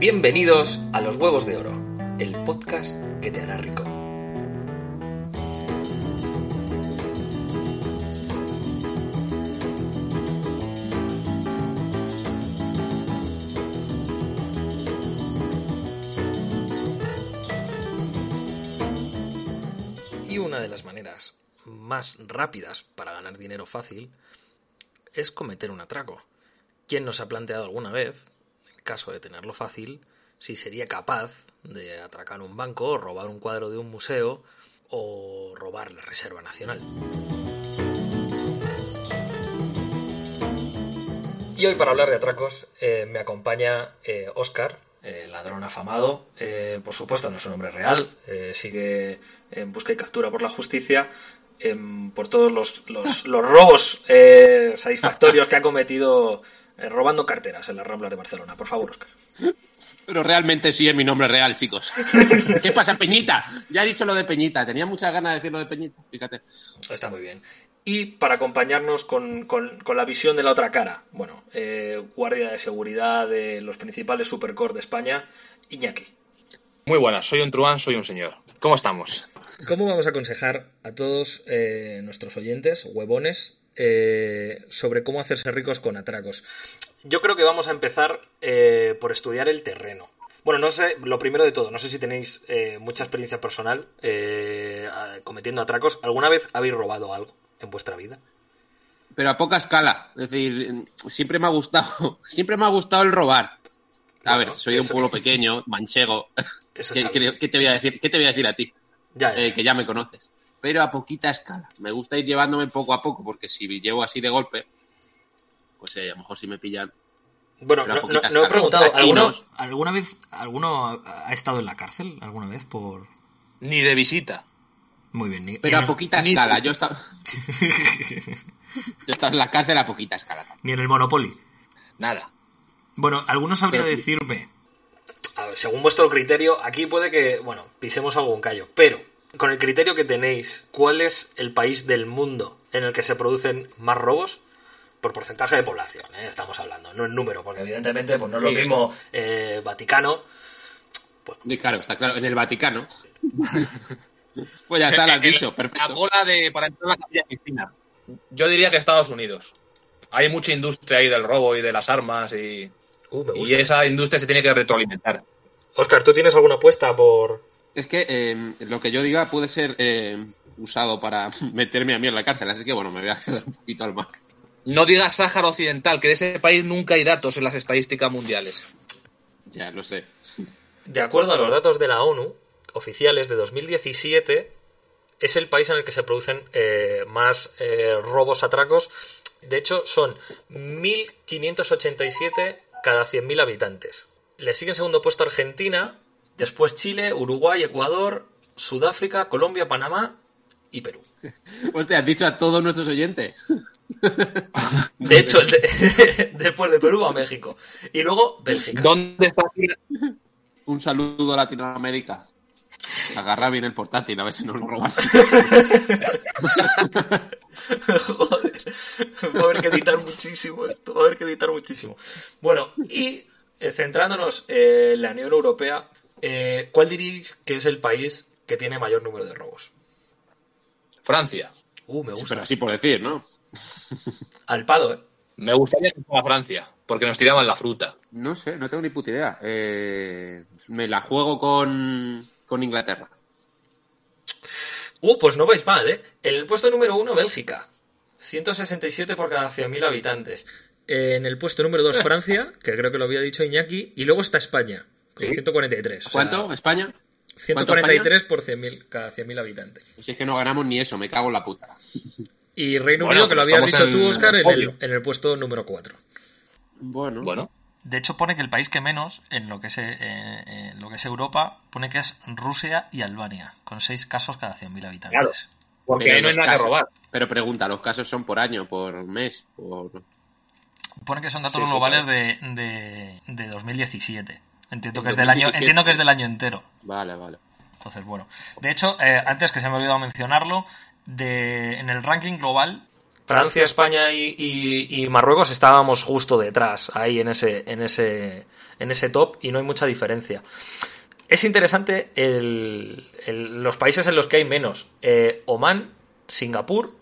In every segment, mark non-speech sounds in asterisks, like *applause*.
Bienvenidos a Los Huevos de Oro, el podcast que te hará rico. Y una de las maneras más rápidas para ganar dinero fácil es cometer un atraco. ¿Quién nos ha planteado alguna vez, caso de tenerlo fácil, si sería capaz de atracar un banco, robar un cuadro de un museo o robar la Reserva Nacional? Y hoy para hablar de atracos eh, me acompaña eh, Oscar, eh, ladrón afamado. Eh, por supuesto, no es un nombre real. eh, sigue en busca y captura por la justicia. em, por todos los, los- los robos eh, satisfactorios que ha cometido eh, robando carteras en las Ramblas de Barcelona. Por favor, Oscar. Pero realmente sí es mi nombre real, chicos. *laughs* ¿Qué pasa, Peñita? Ya he dicho lo de Peñita. Tenía muchas ganas de decir lo de Peñita. Fíjate. Está muy bien. Y para acompañarnos con, con- con la visión de la otra cara, bueno, eh, guardia de seguridad de los principales supercore de España, Iñaki. Muy buenas, soy un truán, soy un señor. ¿Cómo estamos? ¿Cómo vamos a aconsejar a todos eh, nuestros oyentes, huevones, eh, sobre cómo hacerse ricos con atracos? Yo creo que vamos a empezar eh, por estudiar el terreno. Bueno, no sé, lo primero de todo, no sé si tenéis eh, mucha experiencia personal cometiendo atracos. ¿Alguna vez habéis robado algo en vuestra vida? Pero a poca escala. Es decir, siempre me ha gustado. *laughs* Siempre me ha gustado el robar. A Bueno, ver, soy de un pueblo *laughs* pequeño, manchego. ¿Qué, qué- te voy a decir? ¿Qué te voy a decir a ti? Ya, ya. Eh, que ya me conoces. Pero a poquita escala. Me gusta ir llevándome poco a poco, porque si llevo así de golpe, pues eh, a lo mejor si me pillan. Bueno, no, no- no he preguntado, ¿alguno. ¿Alguna vez alguno ha estado en la cárcel? ¿Alguna vez? por Ni de visita. Muy bien. ni- Pero ni a poquita ni- escala. Yo estaba. *laughs* Yo estaba en la cárcel a poquita escala. Ni en el Monopoly. Nada. Bueno, ¿alguno sabría Pero- decirme? A ver, según vuestro criterio, aquí puede que, bueno, pisemos algún callo, pero con el criterio que tenéis, ¿cuál es el país del mundo en el que se producen más robos? Por porcentaje de población, ¿eh? estamos hablando, no en número, porque evidentemente pues no es lo mismo eh, Vaticano. Y claro, está claro, en el Vaticano. *laughs* pues ya está, lo has dicho, La perfecto. cola de, para entrar a la capilla Sistina. Yo diría que Estados Unidos. Hay mucha industria ahí del robo y de las armas y, Uh, y esa industria se tiene que retroalimentar. Oscar, ¿tú tienes alguna apuesta por...? Es que eh, lo que yo diga puede ser eh, usado para *laughs* meterme a mí en la cárcel, así que bueno, me voy a quedar un poquito al margen. No digas Sáhara Occidental, que de ese país nunca hay datos en las estadísticas mundiales. Ya lo sé. De acuerdo a los datos de la ONU, oficiales de 2017, es el país en el que se producen eh, más eh, robos atracos. De hecho, son 1.587 cada 100.000 habitantes. Le sigue en segundo puesto Argentina, después Chile, Uruguay, Ecuador, Sudáfrica, Colombia, Panamá y Perú. *laughs* Hostia, has dicho a todos nuestros oyentes. *laughs* De hecho, el de- *laughs* después de Perú a México. Y luego Bélgica. ¿Dónde está Un saludo a Latinoamérica. Agarra bien el portátil, a ver si nos lo roban. Joder, va a haber que editar muchísimo esto, va a haber que editar muchísimo. Bueno, y eh, centrándonos en la Unión Europea, eh, ¿cuál diríais que es el país que tiene mayor número de robos? Francia. Uh, me Sí, gusta. pero así por decir, ¿no? *laughs* Al pado, ¿eh? Me gustaría que fuera Francia, porque nos tiraban la fruta. No sé, no tengo ni puta idea. Eh, me la juego con, con Inglaterra. Uh, pues no vais mal, ¿eh? En el puesto número uno, Bélgica. 167 por cada 100.000 habitantes. En el puesto número 2, *laughs* Francia, que creo que lo había dicho Iñaki. Y luego está España, ¿Sí? 143. o sea, ¿Cuánto? ¿España? 143 por 100.000 cada 100.000 habitantes. Pues es que no ganamos ni eso, me cago en la puta. Y Reino Bueno, Unido, que lo habías dicho estamos tú, en Oscar, en el, en el puesto número 4. Bueno, Bueno, De hecho, pone que el país que menos, en lo que es, eh, en lo que es Europa, pone que es Rusia y Albania, con 6 casos cada 100.000 habitantes. porque Pero ahí no hay nada que casos- robar. Pero pregunta, ¿los casos son por año, por mes? Por... Pone que son datos Sí, sí, globales de, de, de 2017. Entiendo En que, es del año, 2017. entiendo que es del año entero. Vale, vale. Entonces, bueno. De hecho, eh, antes que se me ha olvidado mencionarlo, de, en el ranking global, Francia, España y, y- y Marruecos estábamos justo detrás, ahí en ese, en ese, en ese top, y no hay mucha diferencia. Es interesante el- el- los países en los que hay menos. Eh, Omán, Singapur,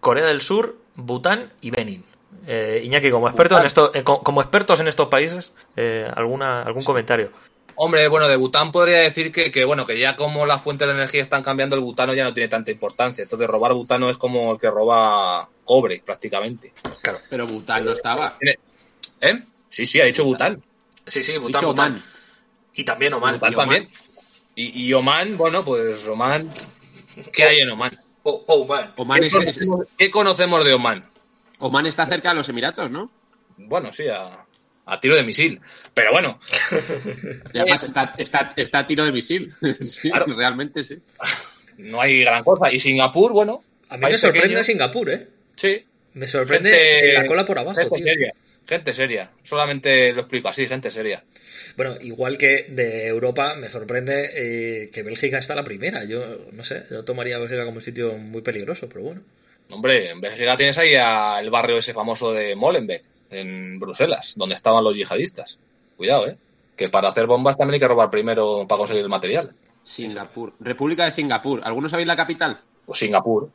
Corea del Sur, Bután y Benin. Eh, Iñaki, como experto en esto, eh, co- como expertos en estos países, eh, alguna, algún comentario. Hombre, bueno, de Bután podría decir que, que, bueno, que ya como las fuentes de energía están cambiando, el butano ya no tiene tanta importancia. Entonces robar butano es como el que roba cobre, prácticamente. Pero Bután no estaba. ¿Eh? Sí, sí, ha dicho Bután. Sí, sí, Oman. Y también Oman. Bután Y también. Y, y Oman, bueno, pues Oman... ¿Qué hay en Oman? Oh, Oman. Oman, ¿Qué, es- es- conocemos, qué conocemos de Oman? Oman está cerca de los Emiratos, ¿no? Bueno, sí, a, a tiro de misil. Pero bueno, Y además está, está, está a tiro de misil. *laughs* sí, Claro. realmente sí. no hay gran cosa. Y Singapur, bueno, A mí me sorprende pequeño. Singapur, ¿eh? sí. Me sorprende Gente- la cola por abajo, Gente tío. seria. Gente seria. Solamente lo explico así, gente seria. Bueno, igual que de Europa, me sorprende eh, que Bélgica está la primera. Yo no sé, yo tomaría Bélgica como un sitio muy peligroso, pero bueno. Hombre, en Bélgica tienes ahí a- el barrio ese famoso de Molenbeek, en Bruselas, donde estaban los yihadistas. Cuidado, ¿eh? Que para hacer bombas también hay que robar primero para conseguir el material. Singapur. República de Singapur. ¿Algunos sabéis la capital? Pues Singapur,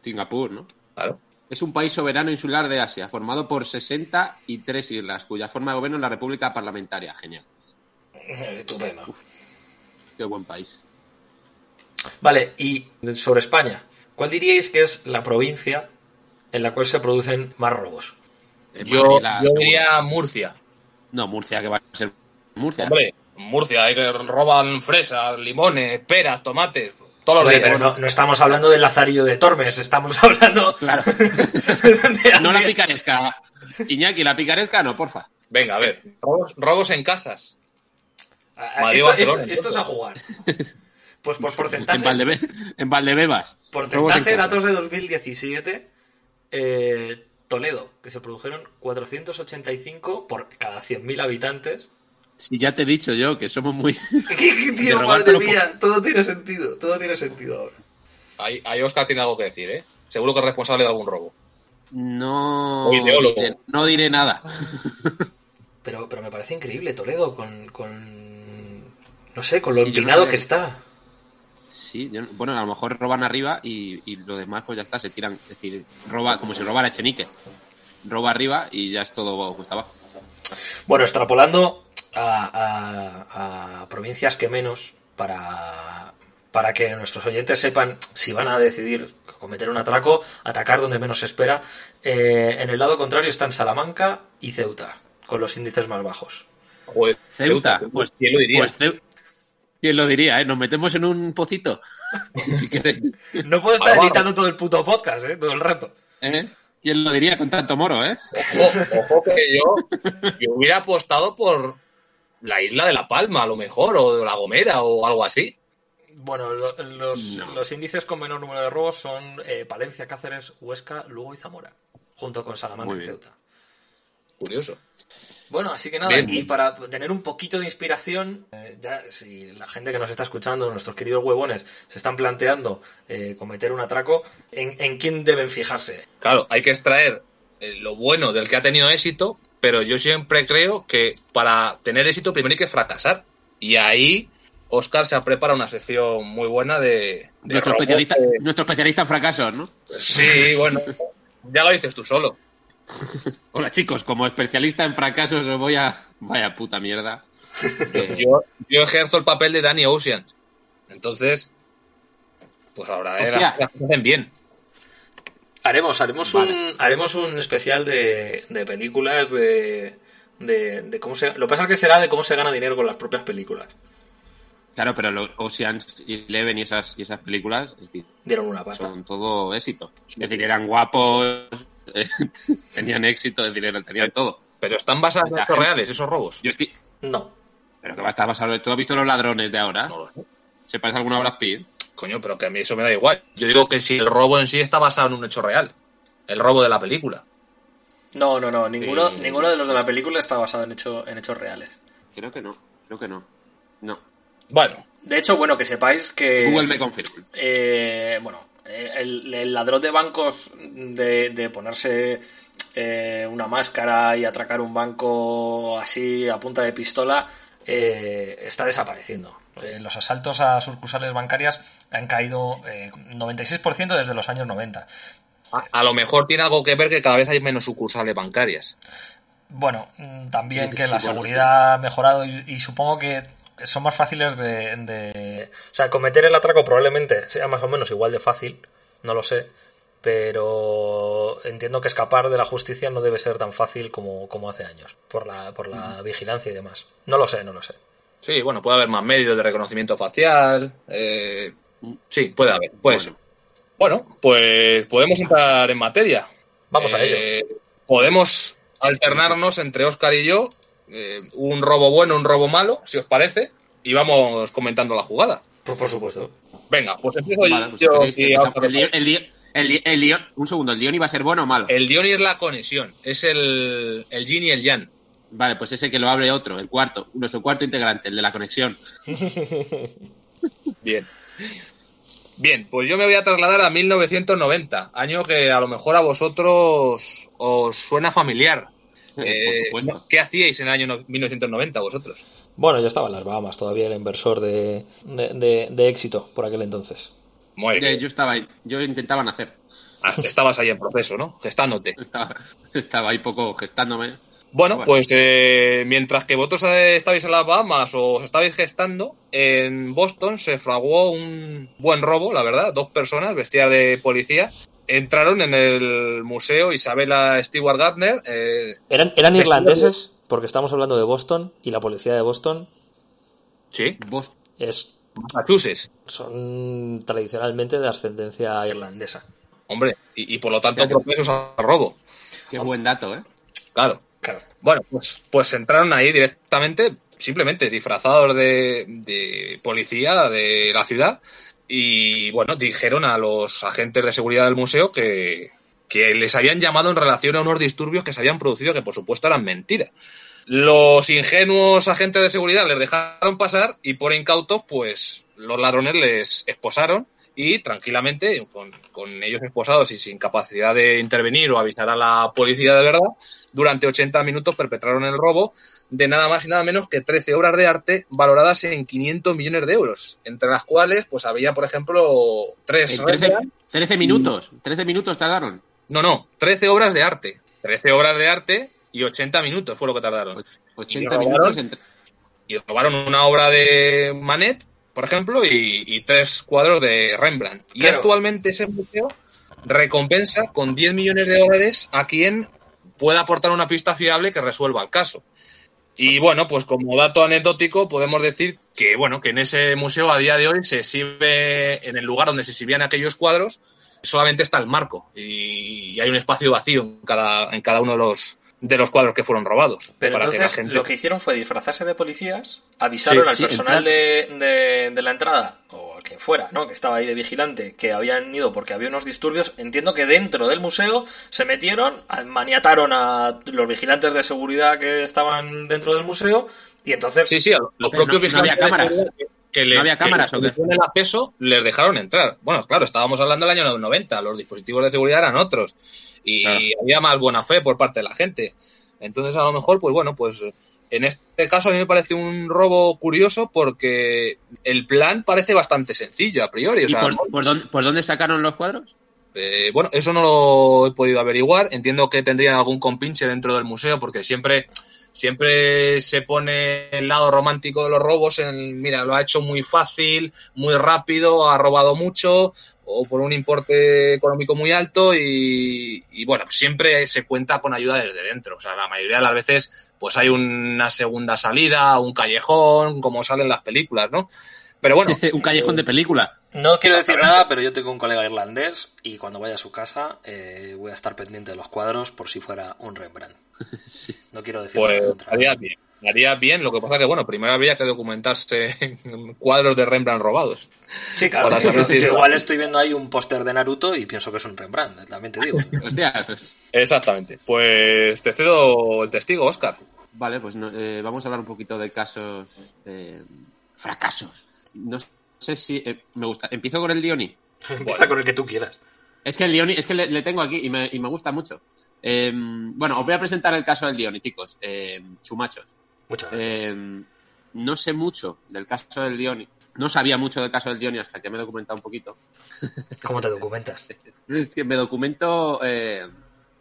Singapur, ¿no? claro. Es un país soberano insular de Asia, formado por 63 islas, cuya forma de gobierno es la República Parlamentaria. Genial. *laughs* Estupendo. Qué buen país. Vale, y sobre España, ¿cuál diríais que es la provincia en la cual se producen más robos? Yo, diría Murcia. No, Murcia, que va a ser Murcia. Hombre, Murcia, hay que roban fresas, limones, peras, tomates, todos los Hombre, días. pero no, no estamos hablando del Lazarillo de Tormes, estamos *laughs* hablando Claro. *laughs* de No la picaresca. Iñaki, la picaresca no, porfa. Venga, a ver. Robos, robos en casas. Ah, Madrid, Esto, esto- esto es a jugar. *laughs* Pues por porcentaje. En, Valdebe en Valdebebas. En Porcentaje, datos de 2017, eh, Toledo, que se produjeron 485 por cada 100.000 habitantes. Si ya te he dicho yo que somos muy... *laughs* ¿Qué, tío, robar, madre pero mía? Todo tiene sentido, todo tiene sentido ahora. Ahí, ahí Oscar tiene algo que decir, ¿eh? Seguro que es responsable de algún robo. No... Diré- no diré nada. *laughs* Pero, pero me parece increíble Toledo con, con no sé, con lo Sí, no empinado que está. Sí, yo bueno, a lo mejor roban arriba y, y lo demás pues ya está, se tiran. Es decir, roba como si robara Echenique. Roba arriba y ya es todo cuesta abajo. Bueno, extrapolando a, a- a provincias que menos, para, para que nuestros oyentes sepan si van a decidir cometer un atraco, atacar donde menos se espera. eh, en el lado contrario están Salamanca y Ceuta, con los índices más bajos. Joder, Ceuta, pues, ¿quién lo diría? pues Ceu- ¿Quién lo diría, eh? Nos metemos en un pocito. *laughs* si queréis. No puedo estar editando todo el puto podcast, ¿eh? Todo el rato. ¿Eh? ¿Quién lo diría con tanto moro, eh? Ojo, ojo que yo, yo hubiera apostado por la isla de La Palma, a lo mejor, o La Gomera, o algo así. Bueno, lo- los, No. los índices con menor número de robos son eh, Palencia, Cáceres, Huesca, Lugo y Zamora, junto con Salamanca y. Ceuta. Curioso. Bueno, así que nada, Bien. y para tener un poquito de inspiración, eh, ya si la gente que nos está escuchando, nuestros queridos huevones, se están planteando eh, cometer un atraco, ¿en, en quién deben fijarse? Claro, hay que extraer lo bueno del que ha tenido éxito, pero yo siempre creo que para tener éxito primero hay que fracasar. Y ahí Oscar se ha preparado una sección muy buena de... de Nuestro especialista, que- nuestro especialista en fracasos, ¿no? Sí, bueno, ya lo dices tú solo. *laughs* Hola chicos, como especialista en fracasos os voy a... Vaya puta mierda. *laughs* Yo, yo ejerzo el papel de Danny Ocean. Entonces, pues ahora hacen bien. Haremos, haremos, Vale. un, haremos un especial de, de películas, de, de, de cómo se... Lo que pasa es que será de cómo se gana dinero con las propias películas. Claro, pero los Oceans Eleven y esas, y esas películas es decir, Dieron una pasta. son todo éxito. Es decir, eran guapos, eh, *laughs* tenían éxito, es decir, eran- tenían todo. Pero están basados en hechos reales, esos robos. Yo estoy... No. Pero que va a estar basado... ¿Tú has visto los ladrones de ahora? No lo sé. ¿Se parece alguna a Brad Pitt? Coño, pero que a mí eso me da igual. Yo digo que si el robo en sí está basado en un hecho real. El robo de la película. No, no, no. Ninguno, Eh, ninguno de los de la película está basado en, hecho, en hechos reales. Creo que no, creo que no. No. Bueno, De hecho, bueno, que sepáis que. Google me confirma. eh, bueno, eh, el, el ladrón de bancos de, de ponerse eh, una máscara y atracar un banco así a punta de pistola eh, está desapareciendo. Eh, los asaltos a sucursales bancarias han caído eh, 96% desde los años 90. a, a lo mejor tiene algo que ver que cada vez hay menos sucursales bancarias. Bueno, mm, también que la seguridad ha mejorado y, y supongo que son más fáciles de, de- O sea, cometer el atraco probablemente sea más o menos igual de fácil, no lo sé, pero entiendo que escapar de la justicia no debe ser tan fácil como, como hace años, por la, por la vigilancia y demás. No lo sé, no lo sé. Sí, bueno, puede haber más medios de reconocimiento facial. eh, sí, puede haber, puede Bueno. ser. Bueno, pues podemos entrar en materia. Vamos a ello. Eh, Podemos alternarnos entre Oscar y yo, eh, un robo bueno, un robo malo, si os parece, y vamos comentando la jugada. Pues por supuesto. Venga, pues empiezo Vale, pues yo. y. Óscar. el, Lyon- un segundo, ¿el Lyon iba a ser bueno o malo? El Diony es la conexión, es el, el Yin y el Yang. Vale, pues ese que lo abre otro, el cuarto, nuestro cuarto integrante, el de la conexión. *laughs* Bien. Bien, pues yo me voy a trasladar a 1990, año que a lo mejor a vosotros os suena familiar. *laughs* Por Eh, supuesto. ¿Qué hacíais en el año no- 1990 vosotros? Bueno, yo estaba en las Bahamas, todavía era inversor de, de, de- de éxito por aquel entonces. Muy bien. Yo estaba ahí, yo intentaba nacer. Ah, Estabas ahí en proceso, ¿no? Gestándote. Estaba, estaba ahí poco gestándome. Bueno, Bueno. pues eh, mientras que vosotros eh, estabais en las Bahamas o os estabais gestando, en Boston se fraguó un buen robo, la verdad. Dos personas vestidas de policía entraron en el museo Isabella Stewart Gardner. eh, ¿Eran, eran irlandeses? Porque estamos hablando de Boston y la policía de Boston sí, Vos, es Massachusetts. son tradicionalmente de ascendencia irlandesa. Hombre, y, y por lo tanto propensos al robo. qué buen dato, ¿eh? Claro. Bueno, pues, pues entraron ahí directamente, simplemente disfrazados de, de policía de la ciudad y bueno, dijeron a los agentes de seguridad del museo que, que les habían llamado en relación a unos disturbios que se habían producido que por supuesto eran mentiras. Los ingenuos agentes de seguridad les dejaron pasar y por incautos pues los ladrones les esposaron y tranquilamente, con, con ellos esposados y sin capacidad de intervenir o avisar a la policía de verdad, durante 80 minutos perpetraron el robo de nada más y nada menos que 13 obras de arte valoradas en 500 millones de euros, entre las cuales pues había, por ejemplo, tres... En 13, 13 minutos, 13 minutos tardaron. No, no, 13 obras de arte. 13 obras de arte y 80 minutos fue lo que tardaron. 80 robaron? minutos entre... Y robaron una obra de Manet, por ejemplo, y, y tres cuadros de Rembrandt. Y Claro. actualmente ese museo recompensa con 10 millones de dólares a quien pueda aportar una pista fiable que resuelva el caso. Y bueno, pues como dato anecdótico podemos decir que bueno, que en ese museo a día de hoy se exhibe en el lugar donde se exhibían aquellos cuadros, solamente está el marco y, y hay un espacio vacío en cada, en cada uno de los de los cuadros que fueron robados. Pero para que entonces la gente lo que hicieron fue disfrazarse de policías, avisaron Sí, al sí, personal de, de- de la entrada, o a quien fuera, ¿no? Que estaba ahí de vigilante, que habían ido porque había unos disturbios. Entiendo que dentro del museo se metieron, maniataron a los vigilantes de seguridad que estaban dentro del museo, y entonces Sí, sí, a los Pero propios no- no vigilantes había cámaras. de que- que les, había que cámaras, les ¿o qué? dieron el acceso les dejaron entrar. Bueno, claro, estábamos hablando del año 90, los dispositivos de seguridad eran otros y Claro. había más buena fe por parte de la gente. Entonces, a lo mejor, pues bueno, pues en este caso a mí me parece un robo curioso porque el plan parece bastante sencillo a priori. O ¿Y sea, por, por dónde, por dónde sacaron los cuadros? eh, bueno, eso no lo he podido averiguar. Entiendo que tendrían algún compinche dentro del museo porque siempre, siempre se pone el lado romántico de los robos. En, mira, lo ha hecho muy fácil, muy rápido, ha robado mucho o por un importe económico muy alto y, bueno, siempre se cuenta con ayuda desde dentro. O sea, la mayoría de las veces pues hay una segunda salida, un callejón, como salen las películas, ¿no? Pero bueno, *laughs* un callejón de película. No quiero decir nada, pero yo tengo un colega irlandés y cuando vaya a su casa eh, voy a estar pendiente de los cuadros por si fuera un Rembrandt. *laughs* Sí. No quiero decir nada pues contra. haría bien. Haría bien, lo que pasa que, bueno, primero habría que documentarse en cuadros de Rembrandt robados. Sí, claro. para saber Yo, si es- igual estoy viendo ahí un póster de Naruto y pienso que es un Rembrandt, también te digo. *laughs* Hostia, pues- Exactamente. Pues te cedo el testigo, Oscar. Vale, pues no- eh, vamos a hablar un poquito de casos. eh, fracasos. No sé si. eh, me gusta. Empiezo con el Dioni. *laughs* Empieza con el que tú quieras. Es que el Dioni, es que le, le tengo aquí y me, y me gusta mucho. Eh, bueno, os voy a presentar el caso del Dioni, chicos. Eh, chumachos. Muchas gracias. Eh, no sé mucho del caso del Dioni. No sabía mucho del caso del Dioni hasta que me he documentado un poquito. *laughs* ¿Cómo te documentas? *laughs* Es que me documento eh,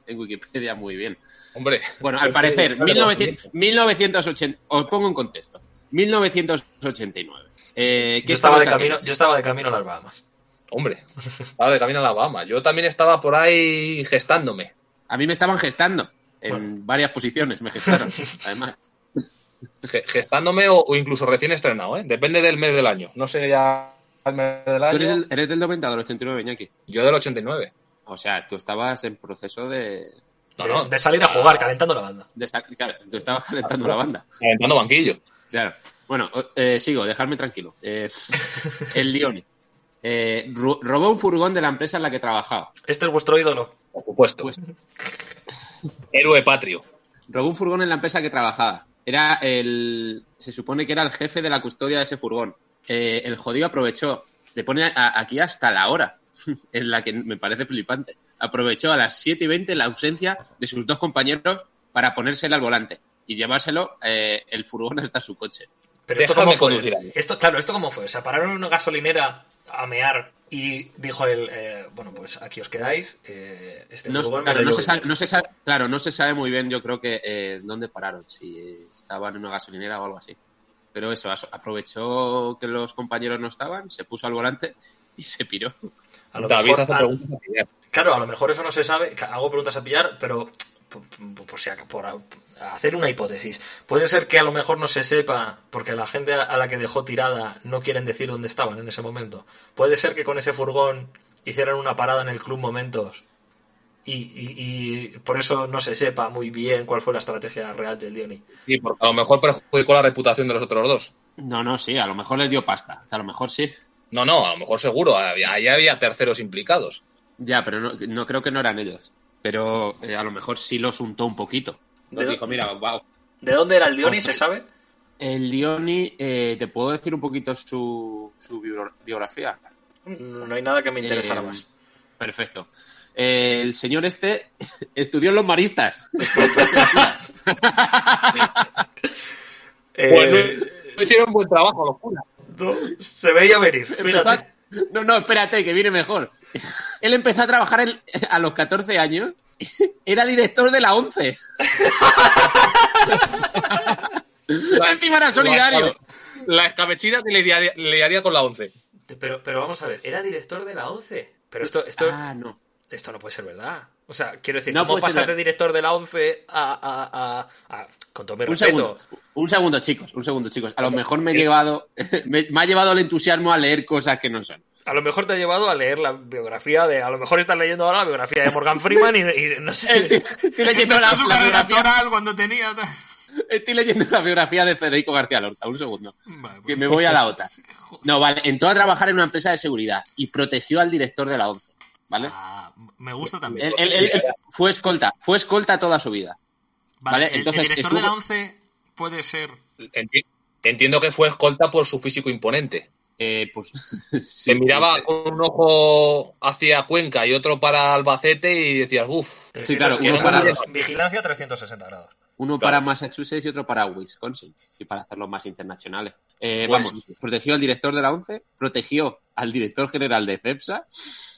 en Wikipedia muy bien. Hombre. Bueno, al parecer, 1900 1980. Os pongo en contexto. 1989. Eh, ¿qué Yo estaba, de camino, haciendo? yo estaba de camino a las Bahamas. Hombre. *laughs* Ahora de camino a la Bahama. Yo también estaba por ahí gestándome. A mí me estaban gestando. En varias posiciones me gestaron, *laughs* además. Ge- Gestándome o, o incluso recién estrenado, ¿eh? Depende del mes del año. No sé ya el mes del ¿Tú año. eres, el- eres del 90 o del 89, Iñaki? Yo del 89. O sea, tú estabas en proceso de... No, de, no. de salir a jugar, calentando la banda. de claro, tú estabas calentando la banda. Calentando banquillo. Claro. Bueno, eh, sigo, dejadme tranquilo. Eh, *laughs* el Dioni. Eh, ro- robó un furgón de la empresa en la que trabajaba. Este es vuestro ídolo. Por supuesto. Pues- Héroe patrio. Robó un furgón en la empresa que trabajaba. Era el. Se supone que era el jefe de la custodia de ese furgón. Eh, el jodido aprovechó. Le pone a- aquí hasta la hora, *laughs* en la que me parece flipante. Aprovechó a las 7 y 20 la ausencia de sus dos compañeros para ponérsela al volante y llevárselo eh, el furgón hasta su coche. Pero esto Déjame fue? conducir a mí. Esto, claro, ¿esto cómo fue? Se pararon en una gasolinera a mear y dijo él, eh, bueno, pues aquí os quedáis. eh, este No, claro, no se sabe, no se sabe- claro, no se sabe muy bien, yo creo que eh, dónde pararon, si estaban en una gasolinera o algo así. Pero eso, aprovechó que los compañeros no estaban, se puso al volante y se piró. A lo David mejor- hace a- preguntas a pillar. Claro, a lo mejor eso no se sabe. Hago preguntas a pillar, pero por, por- por si por hacer una hipótesis. Puede ser que a lo mejor no se sepa, porque la gente a la que dejó tirada no quieren decir dónde estaban en ese momento. Puede ser que con ese furgón hicieran una parada en el club Momentos y, y- y por eso no se sepa muy bien cuál fue la estrategia real del Dioni. Sí, porque a lo mejor perjudicó la reputación de los otros dos. No, no, sí, a lo mejor les dio pasta, a lo mejor sí. No, no, a lo mejor seguro. Había- Ahí había terceros implicados. Ya, pero no, no creo que no eran ellos. Pero eh, a lo mejor sí los untó un poquito. Nos ¿De- dijo, mira, wow. ¿De dónde era el Dioni? ¿Se sabe? El Dioni, eh, ¿te puedo decir un poquito su, su bio- biografía? No hay nada que me interesara Eh, más. Perfecto. Eh, el señor este *laughs* estudió en los maristas. *laughs* Eh, Pues no, no hicieron buen trabajo los curas. no, se veía venir. Fíjate. No, no, espérate, que viene mejor. Él empezó a trabajar en- a los 14 años. Era director de la 11. Encima era solidario. La escabechina que le liaría con la 11. Pero, pero vamos a ver, era director de la 11. Pero esto, esto, Ah, no. esto no puede ser verdad. O sea, quiero decir, No ¿cómo ser pasar de director de la 11 a, a, a, a- con todo mi Un respeto? segundo, un segundo, chicos, un segundo, chicos. A lo mejor me he llevado, *laughs* me, me ha llevado el entusiasmo a leer cosas que no son. A lo mejor te ha llevado a leer la biografía de. A lo mejor estás leyendo ahora la biografía de Morgan Freeman y, y no sé. Estoy leyendo la, *laughs* la biografía, cuando tenía. estoy leyendo la biografía de Federico García Lorca. Un segundo. Vale, que pues- me voy a la *laughs* otra. No, vale, entró a trabajar en una empresa de seguridad y protegió al director de la 11, ¿vale? Ah, me gusta también. Él, él- él- él fue escolta, fue escolta toda su vida. Vale, entonces estuvo- 11 puede ser. Enti- Entiendo que fue escolta por su físico imponente. Eh, pues *laughs* sí, Se miraba con un ojo hacia Cuenca y otro para Albacete y decías, uff, Sí, claro, uno para- Vigilancia 360 grados. Uno Claro. para Massachusetts y otro para Wisconsin, y para hacerlos más internacionales. Eh, Pues- vamos, protegió al director de la 11, protegió al director general de CEPSA.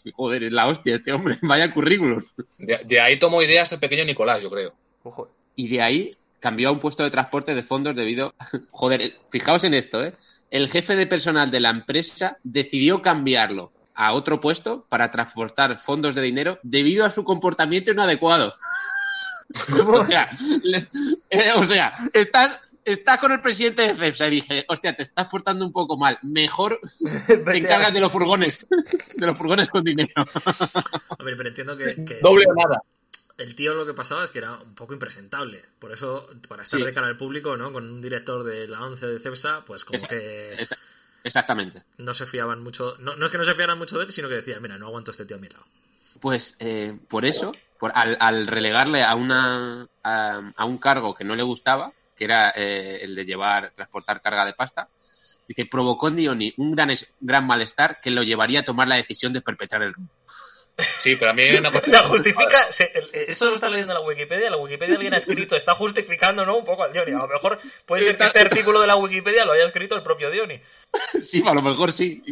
Y, Joder, es la hostia este hombre, *laughs* vaya currículum. de, de ahí tomó ideas el pequeño Nicolás, yo creo. Ojo. Y de ahí cambió a un puesto de transporte de fondos debido. *laughs* Joder, fijaos en esto, ¿eh? El jefe de personal de la empresa decidió cambiarlo a otro puesto para transportar fondos de dinero debido a su comportamiento inadecuado. O sea, le- eh, o sea, estás, estás con el presidente de CEPSA. Y dije, hostia, te estás portando un poco mal. Mejor *laughs* te encargas de los furgones. De los furgones con dinero. Hombre, pero entiendo que, que Doble o nada. el tío lo que pasaba es que era un poco impresentable. Por eso, para estar Sí. de cara al público, ¿no? Con un director de la 11 de CEPSA, pues como que Exactamente. no se fiaban mucho. No, no es que no se fiaran mucho de él, sino que decían, mira, no aguanto a este tío a mi lado. Pues eh, por eso, por, al, al relegarle a, una, a, a un cargo que no le gustaba, que era eh, el de llevar, transportar carga de pasta, dice, provocó en Dioni un gran, es- gran malestar que lo llevaría a tomar la decisión de perpetrar el robo. Sí, pero a mí hay una *laughs* O cosa. sea, justifica. se- el- eso lo está leyendo la Wikipedia. La Wikipedia alguien ha escrito, está justificando, ¿no? Un poco al Dioni. A lo mejor puede ser que este artículo de la Wikipedia lo haya escrito el propio Dioni. *laughs* sí, a lo mejor sí.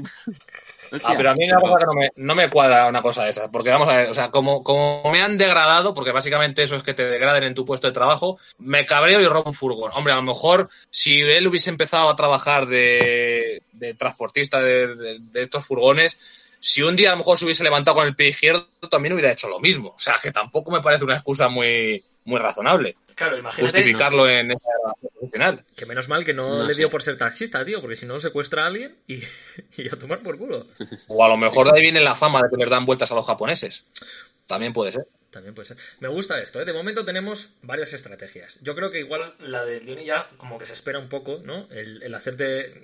Ah, pero a mí una cosa que no me, no me cuadra una cosa de esa. Porque vamos a ver, o sea, como, como me han degradado, porque básicamente eso es que te degraden en tu puesto de trabajo, me cabreo y robo un furgón. Hombre, a lo mejor si él hubiese empezado a trabajar de, de transportista de- de estos furgones, si un día a lo mejor se hubiese levantado con el pie izquierdo, también hubiera hecho lo mismo. O sea, que tampoco me parece una excusa muy, muy razonable Claro, imagínate. justificarlo en esa profesional. Que menos mal que no, No le sé. dio por ser taxista, tío, porque si no secuestra a alguien y, *laughs* y a tomar por culo. O a lo mejor de ahí viene la fama de que les dan vueltas a los japoneses. También puede ser. También puede ser. Me gusta esto, ¿eh? De momento tenemos varias estrategias. Yo creo que igual la de Leoni ya como que se espera un poco, ¿no? El, el hacerte...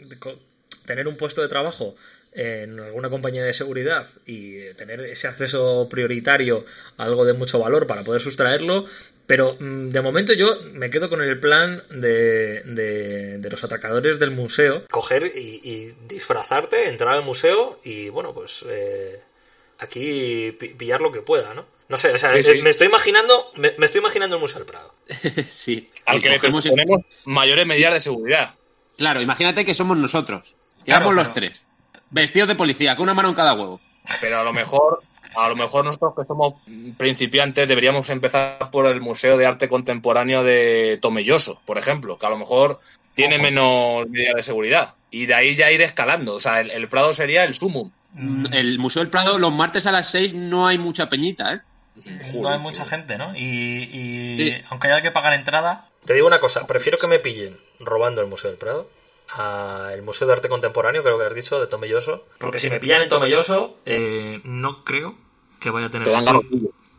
tener un puesto de trabajo en alguna compañía de seguridad y tener ese acceso prioritario a algo de mucho valor para poder sustraerlo. Pero mm, de momento yo me quedo con el plan de, de, de los atracadores del museo. Coger y, y disfrazarte, entrar al museo y bueno, pues... eh, aquí pi- pillar lo que pueda, ¿no? No sé, o sea, Sí, sí. eh, me estoy imaginando, me, me estoy imaginando el Museo del Prado. *laughs* sí. Al que le ponemos mayores medidas de seguridad. Claro, imagínate que somos nosotros. Que Claro, vamos los tres. Vestidos de policía, con una mano en cada huevo. Pero a lo mejor, a lo mejor nosotros que somos principiantes deberíamos empezar por el Museo de Arte Contemporáneo de Tomelloso, por ejemplo, que a lo mejor tiene Ojo. menos medidas de seguridad. Y de ahí ya ir escalando. O sea, el, el Prado sería el sumum. El Museo del Prado, los martes a las 6 no hay mucha peñita, ¿eh? No hay mucha gente, ¿no? Y, y Sí. aunque haya que pagar entrada, Te digo una cosa, prefiero que me pillen robando el Museo del Prado al Museo de Arte Contemporáneo, creo que has dicho, de Tomelloso. Porque si me pillan en Tomelloso, eh, no creo que vaya a tener Te dan.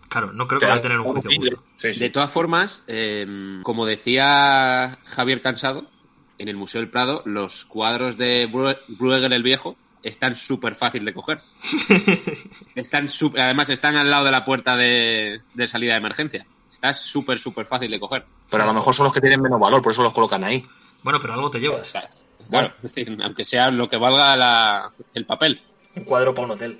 Claro, no creo que vaya a tener un juicio justo. Sí, sí. De todas formas, eh, como decía Javier Cansado, en el Museo del Prado, los cuadros de Brue- Bruegel el Viejo están súper fácil de coger. *laughs* están súper- además, están al lado de la puerta de, de salida de emergencia. Está súper, súper fácil de coger. Pero a lo mejor son los que tienen menos valor, por eso los colocan ahí. Bueno, pero algo te llevas. Claro, es decir, aunque sea lo que valga la- el papel. Un cuadro para un hotel.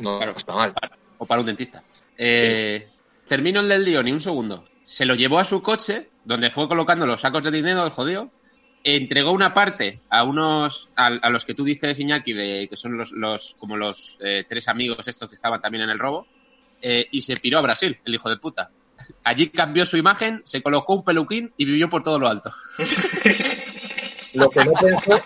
No, Claro. está mal. o para un dentista. Eh, Termino el del Dioni, un segundo. Se lo llevó a su coche, donde fue colocando los sacos de dinero, el jodido. Entregó una parte a unos, a, a los que tú dices, Iñaki, de, que son los, los como los eh, tres amigos estos que estaban también en el robo, eh, y se piró a Brasil, el hijo de puta. Allí cambió su imagen, se colocó un peluquín y vivió por todo lo alto. *laughs* Lo que no pensó,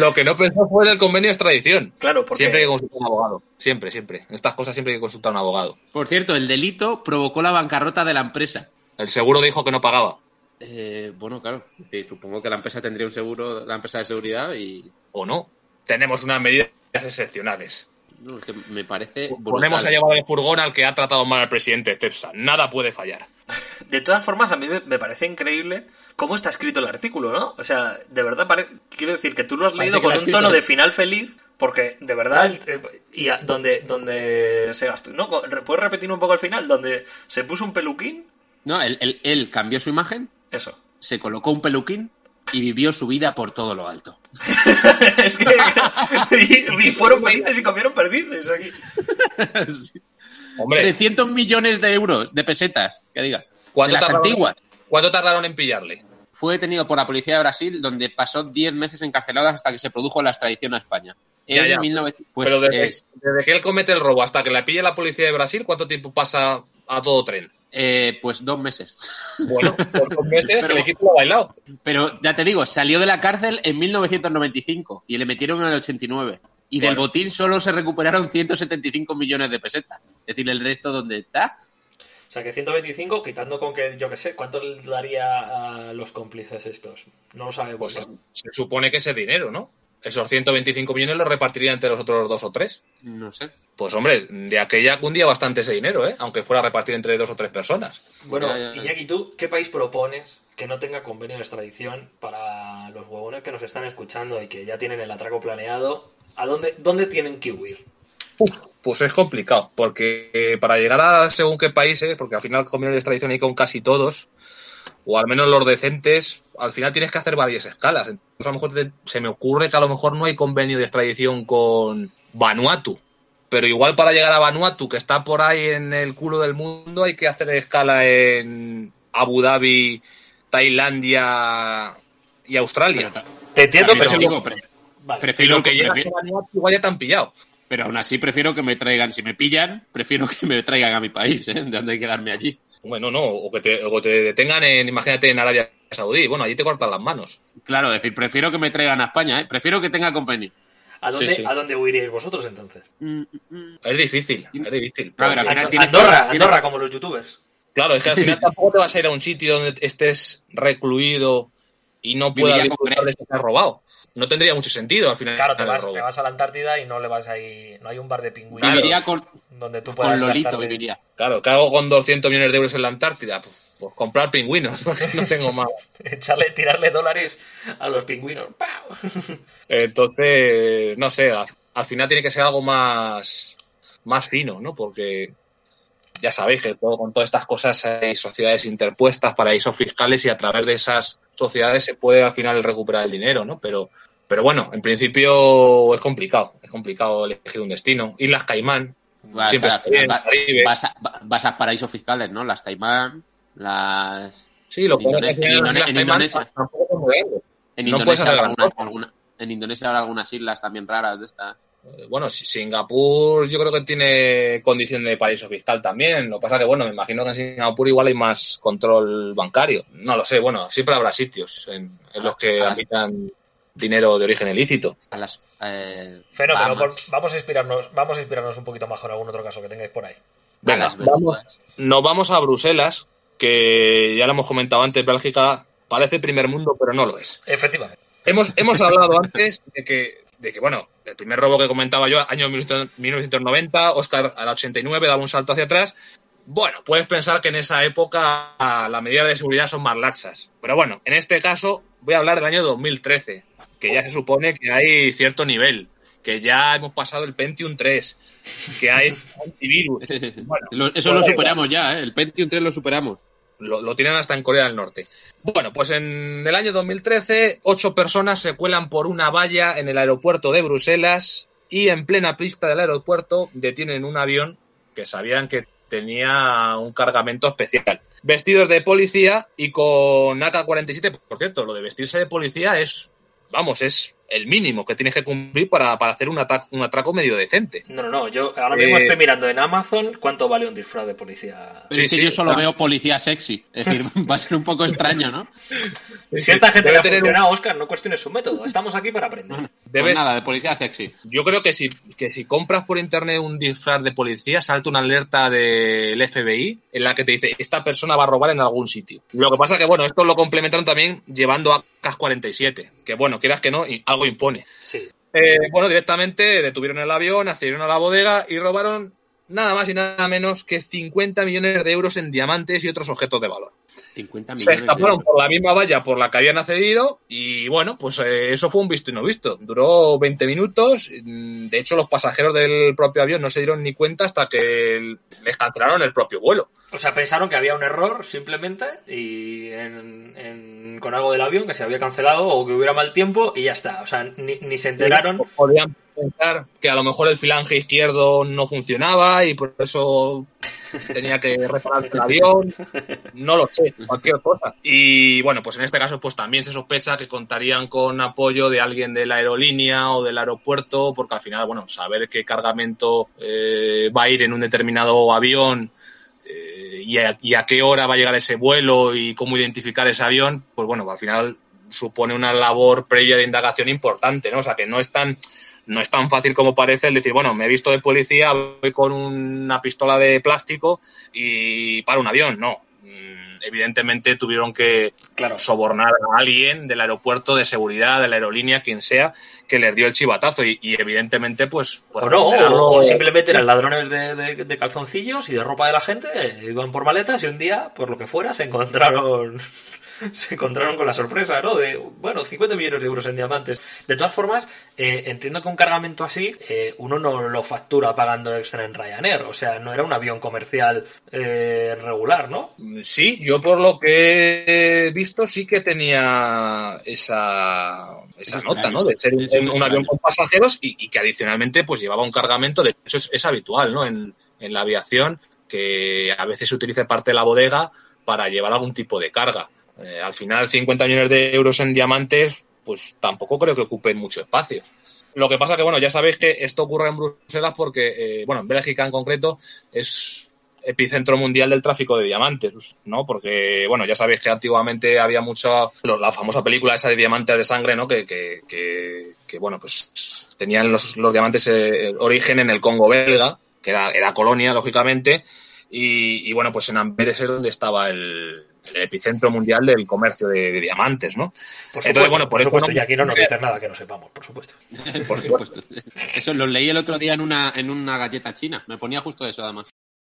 lo que no pensó fue en el convenio de extradición. Claro, porque... Siempre hay que consultar a un abogado. Siempre, siempre. En estas cosas siempre hay que consultar a un abogado. Por cierto, el delito provocó la bancarrota de la empresa. El seguro dijo que no pagaba. Eh, bueno, claro, es decir, supongo que la empresa tendría un seguro, la empresa de seguridad, y ¿O no? Tenemos unas medidas excepcionales. no, es que me parece Ponemos a llevar el furgón al que ha tratado mal al presidente de Tepsa. Nada puede fallar. De todas formas, a mí me, parece increíble cómo está escrito el artículo, ¿no? O sea, de verdad, pare- quiero decir que tú lo has Parece leído con un escrito tono de final feliz, porque de verdad, el- eh, y a- donde, donde se gastó, ¿no? ¿Puedes repetir un poco el final? Donde se puso un peluquín, No, él, él- él cambió su imagen, eso. se colocó un peluquín y vivió su vida por todo lo alto. *laughs* es que. *laughs* y, y fueron felices y comieron perdices aquí. *laughs* Hombre, 300 millones de euros, de pesetas, que diga. De ¿cuánto las tardaron, antiguas. ¿cuánto tardaron en pillarle? Fue detenido por la policía de Brasil, donde pasó 10 meses encarcelado hasta que se produjo la extradición a España. Ya, en ya. 1900 pues, Pero desde, es- desde que él comete el robo hasta que la pille la policía de Brasil, ¿cuánto tiempo pasa a todo tren? eh, pues dos meses. Bueno, por dos *laughs* meses Pero- que el equipo lo ha bailado. Pero ya te digo, salió de la cárcel en 1995 y le metieron en el 89. Y del botín solo se recuperaron 175 millones de pesetas. Es decir, el resto donde está. O sea que 125, quitando con que, yo qué sé, ¿cuánto le daría a los cómplices estos? No lo sabemos. Pues se supone que ese dinero, ¿no? Esos 125 millones los repartiría entre los otros dos o tres. No sé. Pues hombre, de aquella cundía bastante ese dinero, ¿eh? Aunque fuera a repartir entre dos o tres personas. Bueno, Ya, ya, ya. Iñaki, ¿tú qué país propones que no tenga convenio de extradición para los huevones que nos están escuchando y que ya tienen el atraco planeado? ¿A dónde, dónde tienen que huir? Pues es complicado, porque eh, para llegar a según qué países, porque al final convenios de extradición hay con casi todos, o al menos los decentes, al final tienes que hacer varias escalas. Entonces, a lo mejor se me ocurre que a lo mejor no hay convenio de extradición con Vanuatu. Pero igual para llegar a Vanuatu, que está por ahí en el culo del mundo, hay que hacer escala en Abu Dhabi, Tailandia y Australia. Pero, Te entiendo, pero... digo, pre- Vale. Prefiero, que llega prefiero- a Vanuatu igual ya te han pillado. pero aún así prefiero que me traigan, si me pillan, prefiero que me traigan a mi país, ¿eh? De donde hay que quedarme allí. Bueno, no, o que te, o te detengan en, imagínate, en Arabia Saudí. Bueno, allí te cortan las manos. Claro, es decir, prefiero que me traigan a España, ¿eh? Prefiero que tenga convenio. ¿A dónde, Sí, sí. ¿A dónde huiríais vosotros entonces? Mm, mm, Es difícil, es difícil. A ver, final tiene- Andorra, tiene- Andorra, como los youtubers. Claro, es que al *laughs* final tampoco te vas a ir a un sitio donde estés recluido y no con disfrutar de que te has robado. No tendría mucho sentido al final. Claro, te vas, te vas a la Antártida y no le vas ahí. No hay un bar de pingüinos Viviría con, donde tú puedas con Lolito, viviría. Claro, ¿qué hago con 200 millones de euros en la Antártida? Pues, pues comprar pingüinos, *laughs* porque no tengo más. *laughs* Echarle, tirarle dólares a los pingüinos. ¡Pau! *laughs* Entonces, no sé, al, al final tiene que ser algo más, más fino, ¿no? Porque ya sabéis que todo, con todas estas cosas hay sociedades interpuestas, paraísos fiscales y a través de esas sociedades se puede al final recuperar el dinero, ¿no? Pero, pero bueno, en principio es complicado, es complicado elegir un destino. Islas Caimán, Va, siempre final bien, va- vas, a, va- vas a paraísos fiscales, ¿no? Las Caimán, las... Sí, lo Indone- en Indone- en Indonesia. tampoco son muy grandes. En No puedes hacer alguna- alguna- en Indonesia habrá algunas islas también raras de estas. Eh, Bueno, si- Singapur yo creo que tiene condición de paraíso fiscal también. Lo que pasa que, bueno, me imagino que en Singapur igual hay más control bancario. No lo sé, bueno, siempre habrá sitios en, en los que habitan dinero de origen ilícito. A las, eh, Feno, pero por- vamos a inspirarnos, vamos a inspirarnos un poquito más con algún otro caso que tengáis por ahí. Venga, vamos, nos vamos a Bruselas, que ya lo hemos comentado antes, Bélgica parece primer mundo, pero no lo es. Efectivamente. Hemos, hemos hablado antes de que, de que, bueno, el primer robo que comentaba yo, año 1990, Oscar al 89 daba un salto hacia atrás. Bueno, puedes pensar que en esa época las medidas de seguridad son más laxas. Pero bueno, en este caso voy a hablar del año 2013, que ya se supone que hay cierto nivel, que ya hemos pasado el Pentium 3, que hay antivirus. *laughs* Bueno, Eso pues lo superamos ya, ¿eh? El Pentium 3 lo superamos. Lo, tienen hasta en Corea del Norte. Bueno, pues en el año 2013, ocho personas se cuelan por una valla en el aeropuerto de Bruselas y en plena pista del aeropuerto detienen un avión que sabían que tenía un cargamento especial. Vestidos de policía y con AK-47. Por cierto, lo de vestirse de policía es, vamos, es el mínimo que tienes que cumplir para, para hacer un, ata- un atraco medio decente. No, no, no. Yo ahora mismo Eh, estoy mirando en Amazon cuánto vale un disfraz de policía. Sí, es que sí, yo solo veo policía sexy. Es decir, *laughs* va a ser un poco extraño, ¿no? Si esta gente Debe le ha tener un- funcionado, Oscar, no cuestiones su método. Estamos aquí para aprender. Debes- Pues nada, de policía sexy. Yo creo que si, que si compras por internet un disfraz de policía, salta una alerta del FBI en la que te dice esta persona va a robar en algún sitio. Lo que pasa que, bueno, esto lo complementaron también llevando a CAS-47, que bueno, quieras que no, y algo impone. Sí. Eh, bueno, directamente detuvieron el avión, accedieron a la bodega y robaron nada más y nada menos que 50 millones de euros en diamantes y otros objetos de valor. 50 Se millones de escaparon por la misma valla por la que habían accedido y bueno, pues eh, eso fue un visto y no visto. Duró 20 minutos. mm, De hecho, los pasajeros del propio avión no se dieron ni cuenta hasta que el- les cancelaron el propio vuelo. O sea, pensaron que había un error simplemente y en- en- con algo del avión que se había cancelado o que hubiera mal tiempo y ya está. O sea, ni, ni se enteraron. Podían pensar que a lo mejor el filange izquierdo no funcionaba y por eso tenía que reparar el avión. No lo sé, cualquier cosa. Y bueno, pues en este caso pues también se sospecha que contarían con apoyo de alguien de la aerolínea o del aeropuerto, porque al final, bueno, saber qué cargamento eh, va a ir en un determinado avión eh, y, a, y a qué hora va a llegar ese vuelo y cómo identificar ese avión, pues bueno, al final supone una labor previa de indagación importante, ¿no? O sea, que no es tan no es tan fácil como parece el decir, bueno, me he visto de policía, voy con una pistola de plástico y para un avión. No. Mm, Evidentemente tuvieron que Claro. sobornar a alguien del aeropuerto de seguridad, de la aerolínea, quien sea, que les dio el chivatazo. Y, y evidentemente, pues. pues O no, o, o simplemente eran ladrones de, de- de calzoncillos y de ropa de la gente, iban por maletas y un día, por lo que fuera, se encontraron *laughs* se encontraron con la sorpresa, ¿no? De, bueno, 50 millones de euros en diamantes. De todas formas, eh, entiendo que un cargamento así, eh, uno no lo factura pagando extra en Ryanair, o sea, no era un avión comercial eh, regular, ¿no? Sí, yo por lo que he visto sí que tenía esa, esa nota, ¿no? De ser un, avión con pasajeros y, y que adicionalmente pues llevaba un cargamento, de hecho es, es habitual, ¿no? En, en la aviación que a veces se utilice parte de la bodega para llevar algún tipo de carga. Eh, al final 50 millones de euros en diamantes pues tampoco creo que ocupen mucho espacio. Lo que pasa que, bueno, ya sabéis que esto ocurre en Bruselas porque, eh, bueno, en Bélgica en concreto es epicentro mundial del tráfico de diamantes, ¿no? Porque, bueno, ya sabéis que antiguamente había mucha, la famosa película esa de diamantes de sangre, ¿no? Que, que, que, que, bueno, pues tenían los, los diamantes eh, origen en el Congo belga, que era, era colonia, lógicamente, y, y, bueno, pues en Amberes es donde estaba el, el epicentro mundial del comercio de, de diamantes, ¿no? Por Entonces, supuesto, bueno, por por eso supuesto, no- y aquí no nos dicen nada que no sepamos, por supuesto. *laughs* Por supuesto. Eso lo leí el otro día en una, en una galleta china. Me ponía justo eso, además.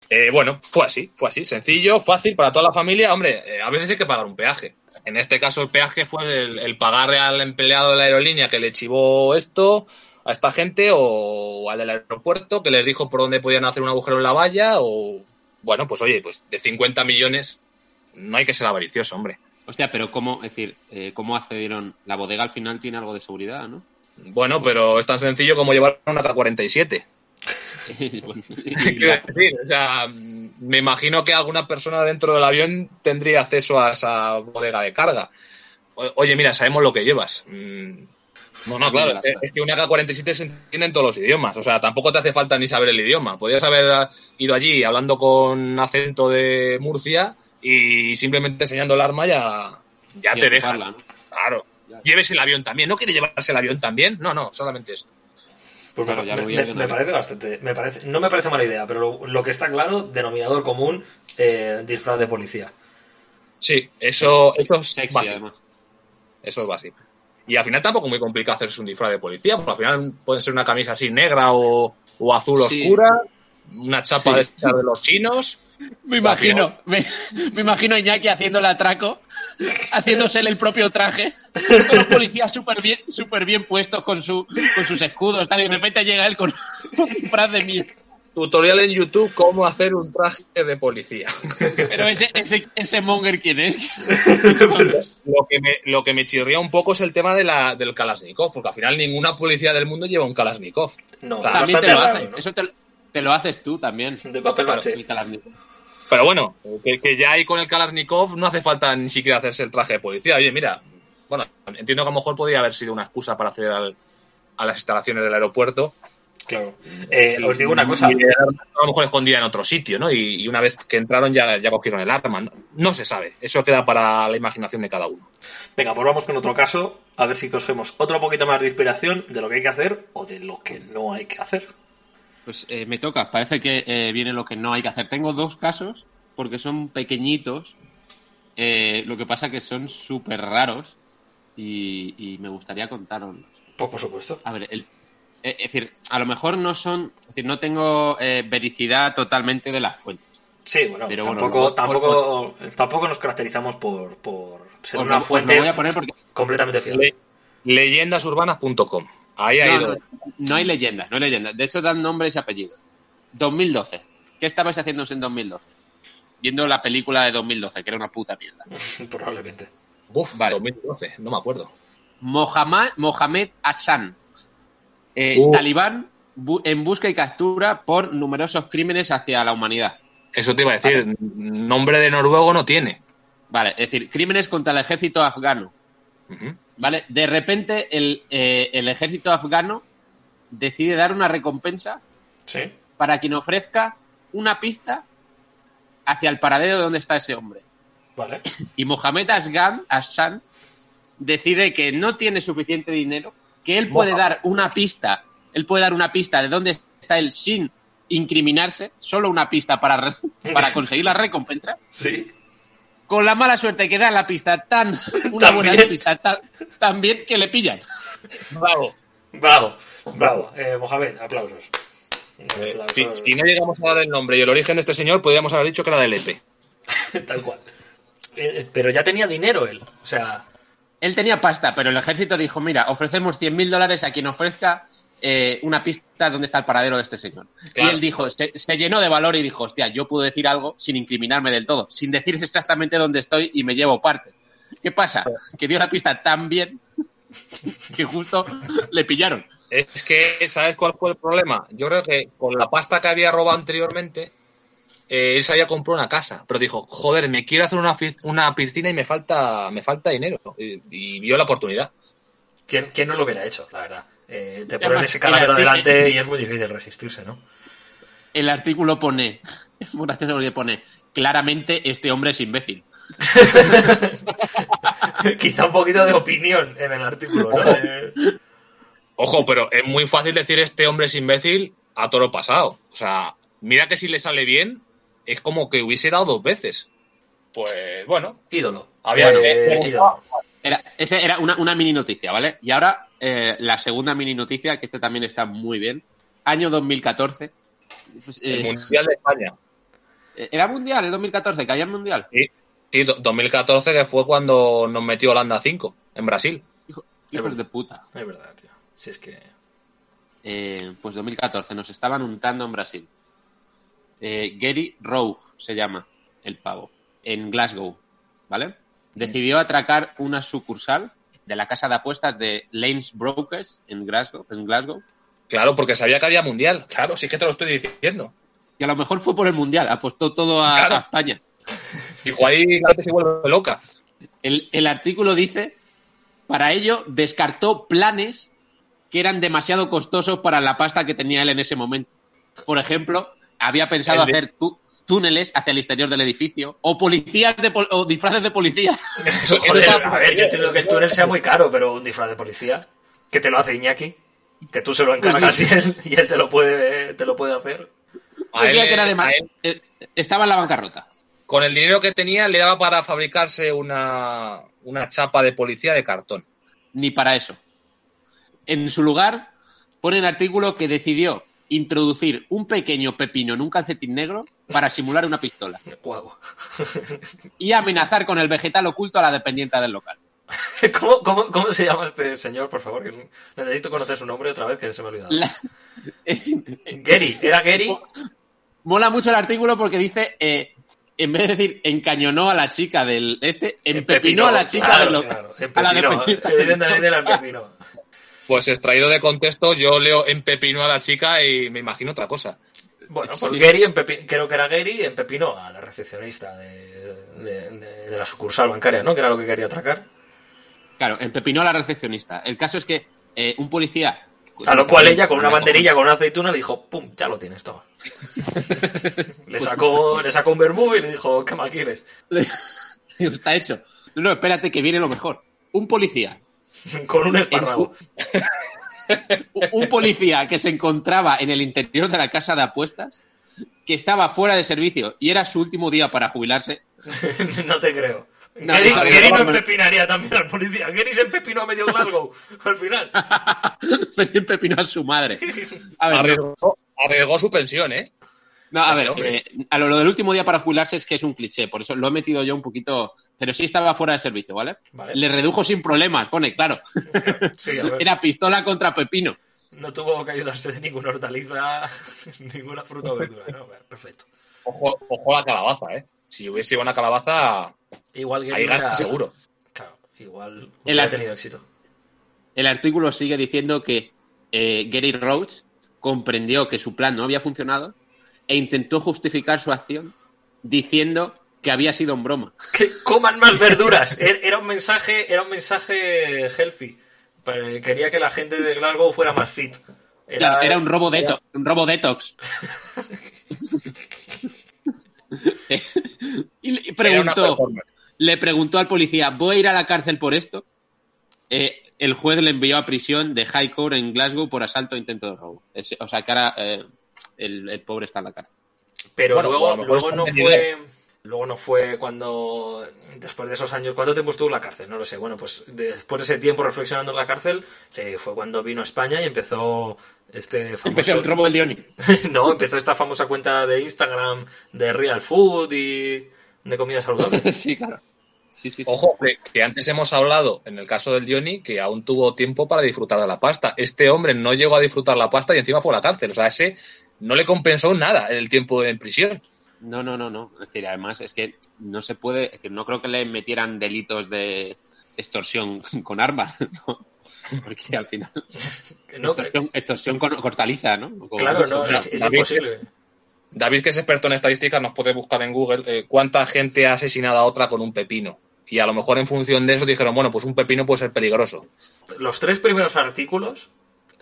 Eh, bueno, fue así, fue así, sencillo, fácil para toda la familia. Hombre, eh, a veces hay que pagar un peaje. En este caso el peaje fue el, el pagarle al empleado de la aerolínea que le chivó esto a esta gente o al del aeropuerto que les dijo por dónde podían hacer un agujero en la valla o bueno, pues oye, pues de 50 millones no hay que ser avaricioso, hombre. Hostia, pero ¿cómo, es decir, eh, cómo accedieron? La bodega al final tiene algo de seguridad, ¿no? Bueno, pero es tan sencillo como llevar una K-47. *laughs* Bueno, *laughs* Quiero decir, o sea, me imagino que alguna persona dentro del avión tendría acceso a esa bodega de carga. O- oye, mira, sabemos lo que llevas. Mm, No, no, claro, es, es que una K-47 se entiende en todos los idiomas. O sea, tampoco te hace falta ni saber el idioma. Podrías haber ido allí hablando con acento de Murcia y simplemente enseñando el arma ya, ya te deja. Claro. Lleves el avión también. ¿No quiere llevarse el avión también? No, no, solamente esto. Pues Claro, ya me- lo voy a me- parece bastante. Me parece, no me parece mala idea, pero lo, lo que está claro, denominador común, eh, disfraz de policía. Sí, eso, eso es Sexy, básico. además. Eso es básico. Y al final tampoco es muy complicado hacerse un disfraz de policía, porque al final puede ser una camisa así negra o, o azul Sí. oscura, una chapa Sí. de, estas de los chinos. Me imagino, me, me imagino a Iñaki haciendo el atraco, haciéndose el propio traje, con los policías súper bien, súper bien puestos con, su, con sus escudos, tal, y de repente llega él con un disfraz de mierda. Tutorial en YouTube cómo hacer un traje de policía. Pero ese, ese, ese monger, ¿quién es? lo, que me, lo que me chirría un poco es el tema de la, del Kalashnikov, porque al final ninguna policía del mundo lleva un Kalashnikov. No, O sea, También te lo raro, ¿no? eso te, te lo haces tú también. De papel maché. El Kalashnikov. Pero bueno, que, que ya ahí con el Kalashnikov no hace falta ni siquiera hacerse el traje de policía. Oye, mira, bueno, entiendo que a lo mejor podría haber sido una excusa para acceder al- a las instalaciones del aeropuerto. Claro. Eh, os digo una cosa. Y a lo mejor escondida en otro sitio, ¿no? Y, y una vez que entraron ya, ya cogieron el arma. No, No se sabe. Eso queda para la imaginación de cada uno. Venga, pues vamos con otro caso, a ver si cogemos otro poquito más de inspiración de lo que hay que hacer o de lo que no hay que hacer. Pues eh, me toca, parece que eh, viene lo que no hay que hacer. Tengo dos casos, porque son pequeñitos, eh, lo que pasa que son súper raros y, y me gustaría contaroslos. Pues por supuesto. A ver, el, eh, es decir, a lo mejor no son, es decir, no tengo eh, vericidad totalmente de las fuentes. Sí, bueno, Pero bueno, tampoco, luego- tampoco, tampoco nos caracterizamos por, por ser una fuente voy a poner porque completamente fiable. Le- leyendasurbanas.com. Ahí ha no, ido. no, no hay leyendas, no hay leyendas. De hecho, dan nombres y apellidos. 2012. ¿Qué estabais haciendo en 2012? Viendo la película de 2012, que era una puta mierda. *laughs* Probablemente. Uf, Vale. 2012, no me acuerdo. Mohamed Hassan, eh, Uh. talibán bu- en busca y captura por numerosos crímenes hacia la humanidad. Eso te iba a decir. Nombre de noruego no tiene. Vale, es decir, crímenes contra el ejército afgano. Vale, de repente el, eh, el ejército afgano decide dar una recompensa Sí. para quien ofrezca una pista hacia el paradero de donde está ese hombre. Vale. Y Mohamed Asgan, Hassan decide que no tiene suficiente dinero, que él puede Mohamed. dar una pista él puede dar una pista de dónde está él sin incriminarse, solo una pista para, para conseguir la recompensa, Sí. Con la mala suerte que da la pista tan, *laughs* una Tan buena bien. pista tan, tan bien que le pillan. Bravo. Bravo, bravo. Eh, Mohamed, aplausos. Eh, Aplausos. si, si no llegamos a dar el nombre y el origen de este señor, podríamos haber dicho que era del EP. *laughs* Tal cual. Eh, pero ya tenía dinero él. O sea, Él tenía pasta, pero el ejército dijo, mira, ofrecemos 100.000 dólares a quien ofrezca eh, una pista donde está el paradero de este señor. Claro. Y él dijo, se, se llenó de valor y dijo, hostia, yo puedo decir algo sin incriminarme del todo, sin decir exactamente dónde estoy y me llevo parte. ¿Qué pasa? Que dio la pista tan bien *laughs* que justo le pillaron. Es que, ¿sabes cuál fue el problema? Yo creo que con la pasta que había robado anteriormente, eh, él se había comprado una casa, pero dijo, joder, me quiero hacer una, una piscina y me falta, me falta dinero. Y, y vio la oportunidad. ¿quién, quién no lo hubiera hecho, la verdad? Eh, te Y ponen ese arti- adelante y es muy difícil resistirse, ¿no? El artículo pone, *laughs* es muy gracioso porque pone, claramente este hombre es imbécil. *laughs* Quizá un poquito de opinión en el artículo, ¿no? Ojo, pero es muy fácil decir este hombre es imbécil a toro pasado. O sea, mira que si le sale bien, es como que hubiese dado dos veces. Pues bueno, ídolo. Había- Eh, eh, ídolo. Era, esa era una, una mini noticia, ¿vale? Y ahora eh, la segunda mini noticia, que este también está muy bien. Año 2014. Pues, eh, el Mundial de España. era mundial, el 2014, que había mundial. Sí, do- 2014 que fue cuando nos metió Holanda 5 en Brasil. Hijos de puta. Es verdad, tío. Si es que. Eh, pues 2014, nos estaban untando en Brasil. Eh, Gary Rowe se llama el pavo, en Glasgow, ¿vale? Decidió atracar una sucursal de la casa de apuestas de Lanes Brokers en Glasgow, en Glasgow. Claro, porque sabía que había Mundial. Claro, sí que te lo estoy diciendo. Y a lo mejor fue por el Mundial, apostó todo a, Claro. a España. Dijo, ahí la se vuelve loca. El, el artículo dice, para ello descartó planes que eran demasiado costosos para la pasta que tenía él en ese momento. Por ejemplo, había pensado de- hacer túneles hacia el exterior del edificio o policías de pol- o disfraces de policía. Eso- *laughs* Joder, a ver, yo entiendo que el túnel sea muy caro, pero un disfraz de policía, que te lo hace Iñaki, que tú se lo encargas y él, y él te lo puede, te lo puede hacer. a Decía él- que era de a ma- él, estaba en la bancarrota. con el dinero que tenía, le daba para fabricarse una, una chapa de policía de cartón. Ni para eso. En su lugar, pone el artículo que decidió introducir un pequeño pepino en un calcetín negro para simular una pistola *laughs* y amenazar con el vegetal oculto a la dependiente del local. *laughs* ¿Cómo, cómo, cómo se llama este señor, por favor? Que necesito conocer su nombre otra vez, que se me ha olvidado. La- *laughs* es- Gary, ¿era Gary? mola mucho el artículo porque dice, eh, en vez de decir encañonó a la chica del este, empepinó a la chica claro, del local. claro, a la empepinó, dependiente. Evidentemente la empepinó. Pues extraído de contexto, yo leo empepinó a la chica y me imagino otra cosa. Bueno, pues Sí. Gary, empepi- creo que era Gary, empepinó a la recepcionista de, de- de- de la sucursal bancaria, ¿no? Que era lo que quería atracar. Claro, empepinó a la recepcionista. El caso es que eh, un policía... A lo cual ella, con una banderilla, con una aceituna, le dijo, ¡pum! Ya lo tienes, toma. *laughs* le, sacó, le sacó un vermú y le dijo, ¿qué más quieres? *laughs* Está hecho. No, espérate que viene lo mejor. Un policía. *laughs* con un espárrago. *laughs* un policía que se encontraba en el interior de la casa de apuestas, que estaba fuera de servicio y era su último día para jubilarse. *laughs* no te creo. No, Gary, no, Gary no empepinaría también al policía. Gary se empepinó a medio Glasgow, al final. Pero pepinó a su madre. A ver, no. Arriesgó, arriesgó su pensión, ¿eh? No, a ver, eh, a lo, lo del último día para jubilarse es que es un cliché, por eso lo he metido yo un poquito, pero sí estaba fuera de servicio, ¿vale? Vale. Le redujo sin problemas, pone, claro. Sí, a *laughs* ver. Era pistola contra pepino. No tuvo que ayudarse de ninguna hortaliza, *laughs* ninguna fruta o verdura. ¿no? Perfecto. Ojo, ojo a la calabaza, ¿eh? Si hubiese una calabaza, Igual ahí gana era- seguro. Claro, igual El hubiera ar- tenido éxito. El artículo sigue diciendo que eh, Gary Roach comprendió que su plan no había funcionado e intentó justificar su acción diciendo que había sido en broma. Que coman más verduras. *laughs* Er- Era un mensaje, era un mensaje healthy. Quería que la gente de Glasgow fuera más fit. Era, un robo detox. Un robo detox. y le preguntó, performance. le preguntó al policía, ¿voy a ir a la cárcel por esto? Eh, el juez le envió a prisión de High Court en Glasgow por asalto e intento de robo. Es- o sea, que ahora eh, el, el pobre está en la cárcel. Pero Bueno, luego, luego no fue. Luego no fue cuando. Después de esos años. ¿Cuánto tiempo estuvo en la cárcel? No lo sé. Bueno, pues después de ese tiempo reflexionando en la cárcel, eh, fue cuando vino a España y empezó este famoso. Empezó el robo del Dioni. *laughs* no, empezó esta famosa cuenta de Instagram de Real Food y de comida saludable. *laughs* sí, claro. Sí, sí, sí. Ojo, que, que antes hemos hablado, en el caso del Dioni, que aún tuvo tiempo para disfrutar de la pasta. Este hombre no llegó a disfrutar la pasta y encima fue a la cárcel. O sea, ese no le compensó nada el tiempo en prisión. No, no, no, no. Es decir, además es que no se puede, es decir, no creo que le metieran delitos de extorsión *laughs* con armas, *laughs* ¿no? Porque al final No, extorsión, extorsión con hortaliza, ¿no? Con- claro, no, es, es David, imposible. David, que es experto en estadísticas, nos puede buscar en Google eh, cuánta gente ha asesinado a otra con un pepino. Y a lo mejor en función de eso dijeron, bueno, pues un pepino puede ser peligroso. Los tres primeros artículos.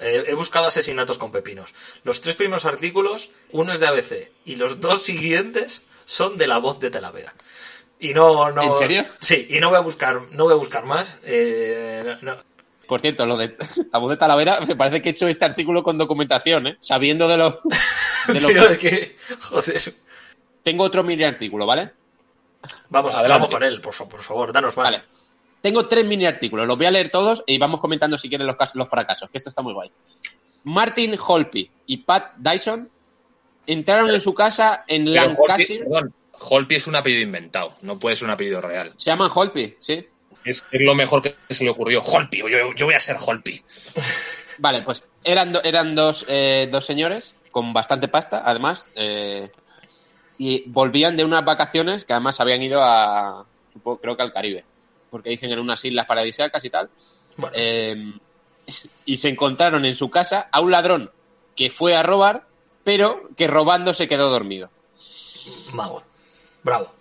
Eh, he buscado asesinatos con pepinos. Los tres primeros artículos, uno es de ABC y los dos siguientes son de la voz de Talavera. Y no, no. ¿En serio? Sí, y no voy a buscar, no voy a buscar más. eh, no-. Por cierto, lo de *laughs* la voz de Talavera, me parece que he hecho este artículo con documentación, ¿eh? Sabiendo de lo, *laughs* de lo Pero que... que, joder. Tengo otro mini artículo, ¿vale? Vamos, Adelante. vamos con él, por, por favor, danos más. Vale. Tengo tres mini artículos, los voy a leer todos y vamos comentando si quieren los, cas- los fracasos, que esto está muy guay. Martin Holpe y Pat Dyson entraron en su casa en Pero Holpi, Lancashire. perdón, Holpi es un apellido inventado, no puede ser un apellido real. Se llaman Holpe, ¿sí? Es, es lo mejor que se le ocurrió. Holpi, yo, yo voy a ser Holpi. Vale, pues eran, do- eran dos, eh, dos señores con bastante pasta, además, eh, y volvían de unas vacaciones que además habían ido a, creo que al Caribe, porque dicen en unas islas paradisíacas y tal, Bueno, eh, y se encontraron en su casa a un ladrón que fue a robar, pero que robando se quedó dormido. mago. Bravo,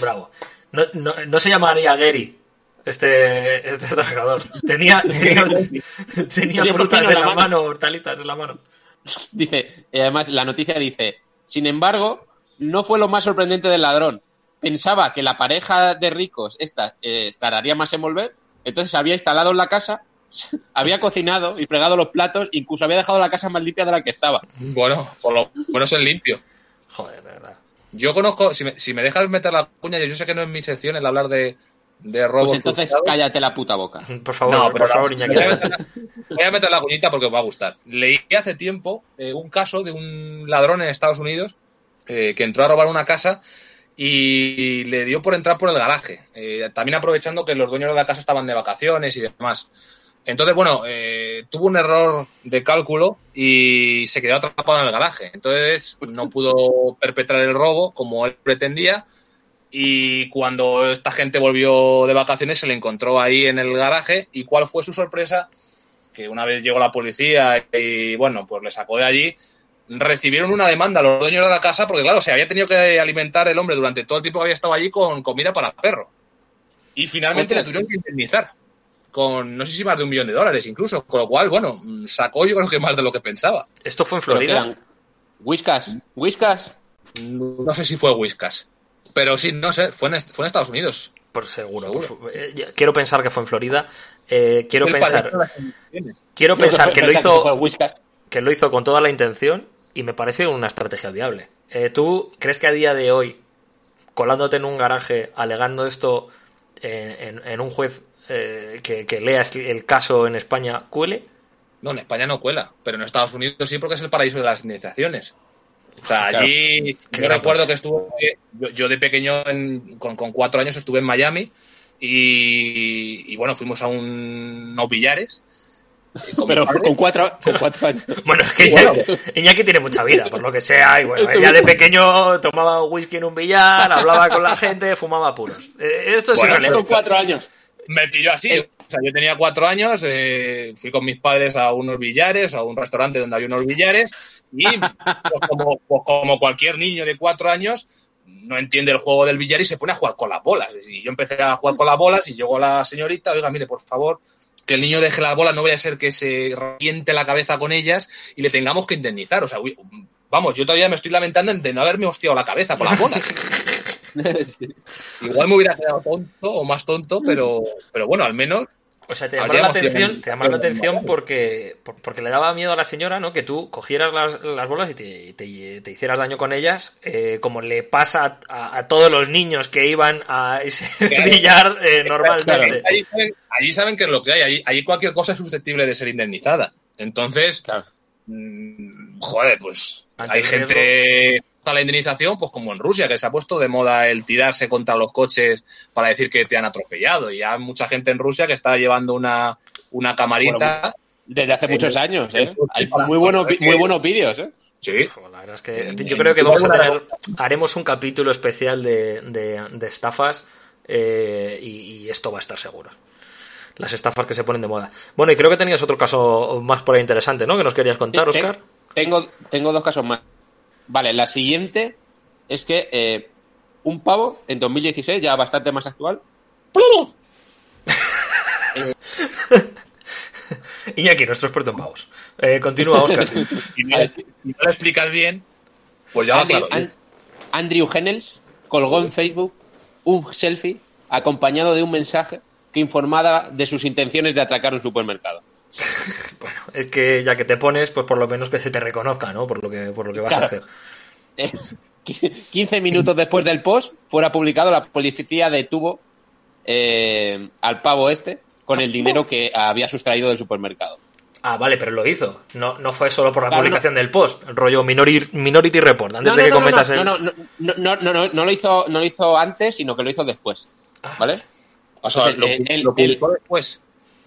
bravo. No, no, no se llamaría Gary, este, este trabajador. Tenía, *laughs* tenía, frutas en la la mano, hortalizas en la mano. Dice, y además la noticia dice, sin embargo, no fue lo más sorprendente del ladrón. Pensaba que la pareja de ricos esta eh, tardaría más en volver, entonces se había instalado en la casa, *laughs* había cocinado y fregado los platos, incluso había dejado la casa más limpia de la que estaba. Bueno, por lo menos en limpio. Joder, de verdad. Yo conozco, si me, si me dejas meter la cuña, yo sé que no es mi sección el hablar de, de robos. Pues entonces frustrados. cállate la puta boca. *laughs* Por favor, No, por favor, la- Iñaki. voy, a meter la, voy a meter la cuñita porque os va a gustar. Leí hace tiempo eh, un caso de un ladrón en Estados Unidos eh, que entró a robar una casa y le dio por entrar por el garaje. Eh, también aprovechando que los dueños de la casa estaban de vacaciones y demás. Entonces, bueno, eh, tuvo un error de cálculo y se quedó atrapado en el garaje. Entonces, no *laughs* pudo perpetrar el robo como él pretendía. Y cuando esta gente volvió de vacaciones, se le encontró ahí en el garaje. ¿Y cuál fue su sorpresa? Que una vez llegó la policía y, bueno, pues le sacó de allí. Recibieron una demanda a los dueños de la casa porque, claro, se había tenido que alimentar el hombre durante todo el tiempo que había estado allí con comida para perro. Y finalmente Hostia. le tuvieron que indemnizar con no sé si más de un millón de dólares incluso. Con lo cual, bueno, sacó yo creo que más de lo que pensaba. Esto fue en que Florida. Whiskas, Whiskas. No sé si fue Whiskas. Pero sí, no sé, fue en, est- fue en Estados Unidos. Por seguro. Eh, quiero pensar que fue en Florida. Eh, quiero pensar, quiero pensar que lo hizo, Whiskas. que lo hizo con toda la intención y me parece una estrategia viable. Eh, ¿Tú crees que a día de hoy, colándote en un garaje, alegando esto en, en- en un juez eh, que, que lea el caso en España, cuele? No, en España no cuela, pero en Estados Unidos sí porque es el paraíso de las indemnizaciones. O sea, Claro. allí yo Claro, recuerdo que estuve, yo, yo de pequeño, en- con, con cuatro años estuve en Miami y, y bueno, fuimos a un, unos billares. Pero con cuatro, con cuatro años. *laughs* Bueno, es que Bueno. Iñaki, Iñaki tiene mucha vida, por lo que sea. Y bueno, ella de pequeño tomaba whisky en un billar, hablaba con la gente, fumaba puros. Eh, esto es Bueno, Con cuatro años. me pilló así. El- O sea, yo tenía cuatro años, eh, fui con mis padres a unos billares, a un restaurante donde había unos billares, y pues, como, pues, como cualquier niño de cuatro años, no entiende el juego del billar y se pone a jugar con las bolas. Y yo empecé a jugar con las bolas y llegó la señorita, oiga, mire, por favor, que el niño deje las bolas, no vaya a ser que se reviente la cabeza con ellas y le tengamos que indemnizar. O sea, uy, vamos, yo todavía me estoy lamentando de no haberme hostiado la cabeza por las *laughs* bolas. Sí. Igual me hubiera quedado tonto o más tonto, pero, pero bueno, al menos O sea, te llamaron la atención, te llamaron la atención porque, por- porque le daba miedo a la señora, ¿no? Que tú cogieras las, las bolas y te, te- te hicieras daño con ellas, eh, como le pasa a, a todos los niños que iban a ese *laughs* billar eh, normalmente. Allí saben, allí saben que es lo que hay. Allí, allí cualquier cosa es susceptible de ser indemnizada. Entonces, Claro. mm, joder, pues Ante hay gente a la indemnización, pues como en Rusia, que se ha puesto de moda el tirarse contra los coches para decir que te han atropellado. Y hay mucha gente en Rusia que está llevando una, una camarita. Desde hace muchos años, ¿eh? Hay para- muy buenos, muy que- buenos vídeos, ¿eh? sí. La verdad es que En- yo creo que vamos a tener, haremos un capítulo especial de, de- de estafas eh, y, y esto va a estar seguro. Las estafas que se ponen de moda. Bueno, y creo que tenías otro caso más por ahí interesante, ¿no? Que nos querías contar, Oscar. Tengo, tengo dos casos más. Vale, la siguiente es que eh, un pavo en 2016, ya bastante más actual, *laughs* Iñaki, nuestro experto en pavos. Eh, continúa, Oscar. *laughs* Si no, lo explicas bien, pues ya va Andrew, claro. An- Andrew Hennels colgó en Facebook un selfie acompañado de un mensaje que informaba de sus intenciones de atracar un supermercado. *laughs* Bueno, es que ya que te pones, pues por lo menos que se te reconozca, ¿no? Por lo que, por lo que vas a hacer. *laughs* Eh, 15 minutos después del post, fuera publicado, la policía detuvo eh, al pavo este con el dinero que había sustraído del supermercado. Ah, vale, pero lo hizo. No, no fue solo por la Claro, publicación del post. Rollo Minori- Minority Report. Antes No, de no, que no, el. no, no, no, no, no, no, no lo hizo, no lo hizo antes, sino que lo hizo después. ¿Vale? O sea, Entonces, lo, eh, lo publicó después.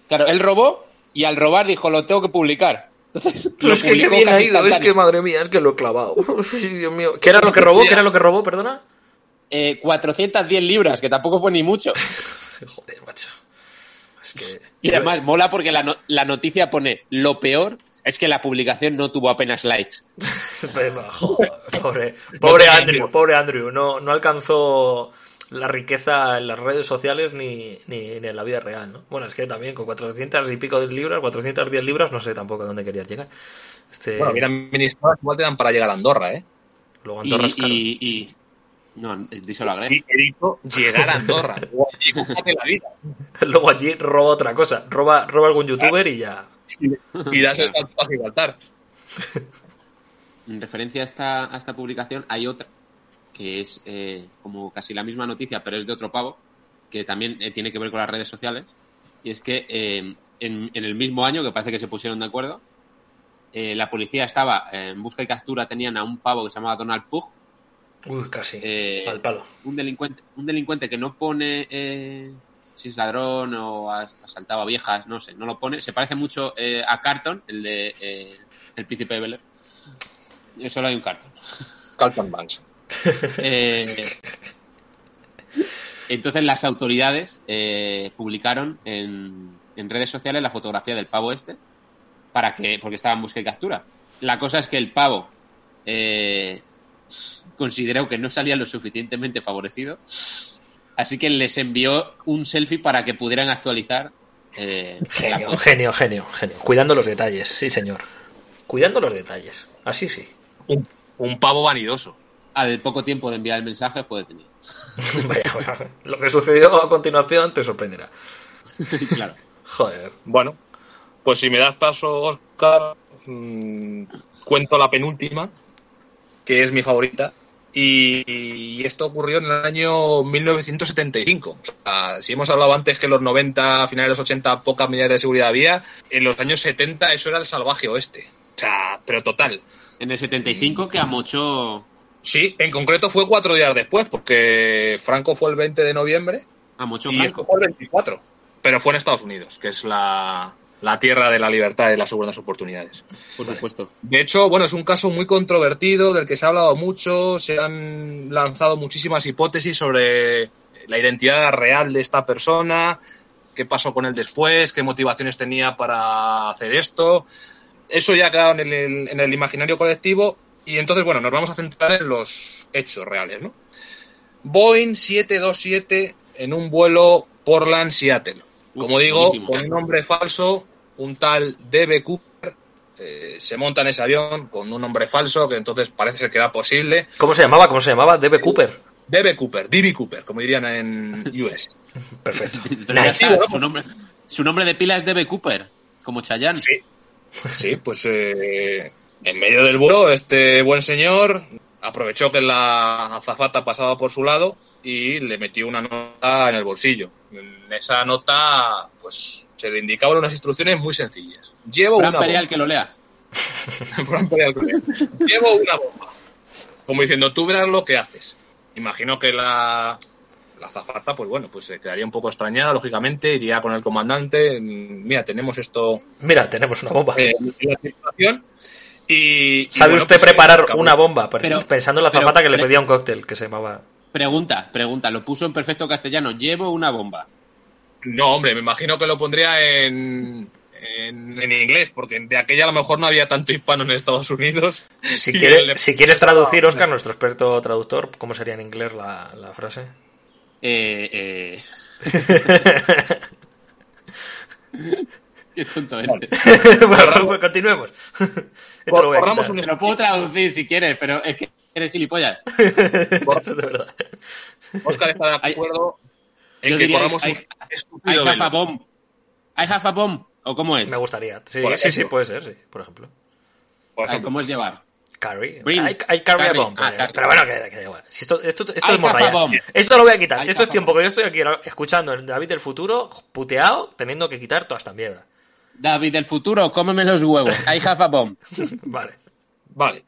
Claro, él robó y al robar dijo, lo tengo que publicar. Entonces, *laughs* Pero es que qué bien ha ido, es que madre mía, es que lo he clavado. *laughs* Sí, Dios mío. ¿Qué era lo que robó? ¿Qué era lo que robó? Perdona. Eh, 410 libras, que tampoco fue ni mucho. *laughs* Joder, macho. Es que. Y además mola porque la, no- la noticia pone lo peor es que la publicación no tuvo apenas likes. Joder, pobre, pobre Andrew, pobre Andrew. No, no alcanzó la riqueza en las redes sociales ni, ni, ni en la vida real, ¿no? Bueno, es que también con 400 y pico de libras, 410 libras, no sé tampoco a dónde querías llegar. Este, Bueno, bien administradas igual te dan para llegar a Andorra, ¿eh? luego Y, Andorra es caro. y, y- No, díselo a Greg. Y he dicho llegar a Andorra. *laughs* Y búscate la vida. Luego allí roba otra cosa. Roba, roba algún youtuber y ya. Y das el salto a Gibraltar. En referencia a esta, a esta publicación hay otra, que es eh, como casi la misma noticia, pero es de otro pavo, que también eh, tiene que ver con las redes sociales. Y es que eh, en, en el mismo año, que parece que se pusieron de acuerdo, eh, la policía estaba eh, en busca y captura, tenían a un pavo que se llamaba Donald Pug, Uy, casi. eh, Al palo. un delincuente, un delincuente que no pone eh, si es ladrón o has asaltado a viejas, no sé, no lo pone. Se parece mucho eh, a Carton, el de eh, El Príncipe de Bel Air. Solo hay un Carton. Carlton Banks. Eh, entonces las autoridades eh, publicaron en, en redes sociales la fotografía del pavo este para que porque estaba en busca y captura. La cosa es que el pavo eh, consideró que no salía lo suficientemente favorecido, así que les envió un selfie para que pudieran actualizar eh, Genio, genio, genio, genio. Cuidando los detalles, sí, señor. Cuidando los detalles. Así sí. Un, un pavo vanidoso. Al poco tiempo de enviar el mensaje fue detenido. *laughs* Vaya, vaya. Lo que sucedió a continuación te sorprenderá. *laughs* claro. Joder. Bueno, pues si me das paso, Oscar, mm, cuento la penúltima, que es mi favorita. Y, y esto ocurrió en el año 1975. O sea, si hemos hablado antes que en los 90, a finales de los 80, pocas medidas de seguridad había, en los años 70 eso era el salvaje oeste. O sea, pero total. En el 75 que amochó Sí, en concreto fue cuatro días después, porque Franco fue el 20 de noviembre amochó y Franco. fue el 24. Pero fue en Estados Unidos, que es la, la tierra de la libertad y de las segundas oportunidades. Por supuesto. De hecho, bueno, es un caso muy controvertido, del que se ha hablado mucho, se han lanzado muchísimas hipótesis sobre la identidad real de esta persona, qué pasó con él después, qué motivaciones tenía para hacer esto. Eso ya ha quedado en el, en el imaginario colectivo y entonces, bueno, nos vamos a centrar en los hechos reales, ¿no? Boeing 727 en un vuelo Portland-Seattle. Como Uf, digo, buenísimo. con un nombre falso, un tal D.B. Cooper eh, se monta en ese avión con un nombre falso, que entonces parece ser que era posible. ¿Cómo se llamaba? ¿Cómo se llamaba? D.B. Cooper. D.B. Cooper, D.B. Cooper, como dirían en US. *laughs* Perfecto. *laughs* Nice. su, nombre, Su nombre de pila es Debe Cooper, como Chayanne. Sí, sí pues eh, en medio del vuelo este buen señor aprovechó que la azafata pasaba por su lado y le metió una nota en el bolsillo. En esa nota, pues se le indicaban unas instrucciones muy sencillas. Llevo Fran una Perial bomba. que lo lea. *laughs* Fran Perial que lo lea. Llevo una bomba. Como diciendo, tú verás lo que haces. Imagino que la, la azafata, pues bueno, pues se quedaría un poco extrañada, lógicamente, iría con el comandante. Mira, tenemos esto Mira, tenemos una bomba. eh, en la situación. Y, y ¿Sabe bueno, usted pues, preparar eh, acabó. una bomba? Pero- pensando en la pero- zapata que le pedía un cóctel que se llamaba. Pregunta, pregunta. Lo puso en perfecto castellano. Llevo una bomba. No, hombre, me imagino que lo pondría en, en, en inglés, porque de aquella a lo mejor no había tanto hispano en Estados Unidos. Si, *laughs* Y quiere- le- si quieres traducir, Oscar, nuestro experto traductor, ¿cómo sería en inglés la, la frase? Eh, eh... *laughs* *laughs* Qué tonto eres. *laughs* bueno, pues continuemos. *laughs* Esto lo Borramos un lo puedo traducir si quieres, pero es que eres gilipollas. *laughs* Esto es de verdad. Oscar está de Hay- acuerdo en Yo que diría, corramos I, un I estúpido have a velo. bomb. I have a bomb. ¿O cómo es? Me gustaría. Sí, sí, sí, puede ser, sí, por ejemplo. Por Ay, ejemplo. ¿Cómo es llevar? Carry. Bring. I, I carry, Carry. a bomb. Ah, carry. Pero bueno, que, que da igual. Si esto, esto, esto es morralla. Esto lo voy a quitar. I Esto es tiempo que yo estoy aquí escuchando el David del futuro, puteado, teniendo que quitar toda esta mierda. David del futuro, cómeme los huevos. I have a bomb. *laughs* Vale. Vale.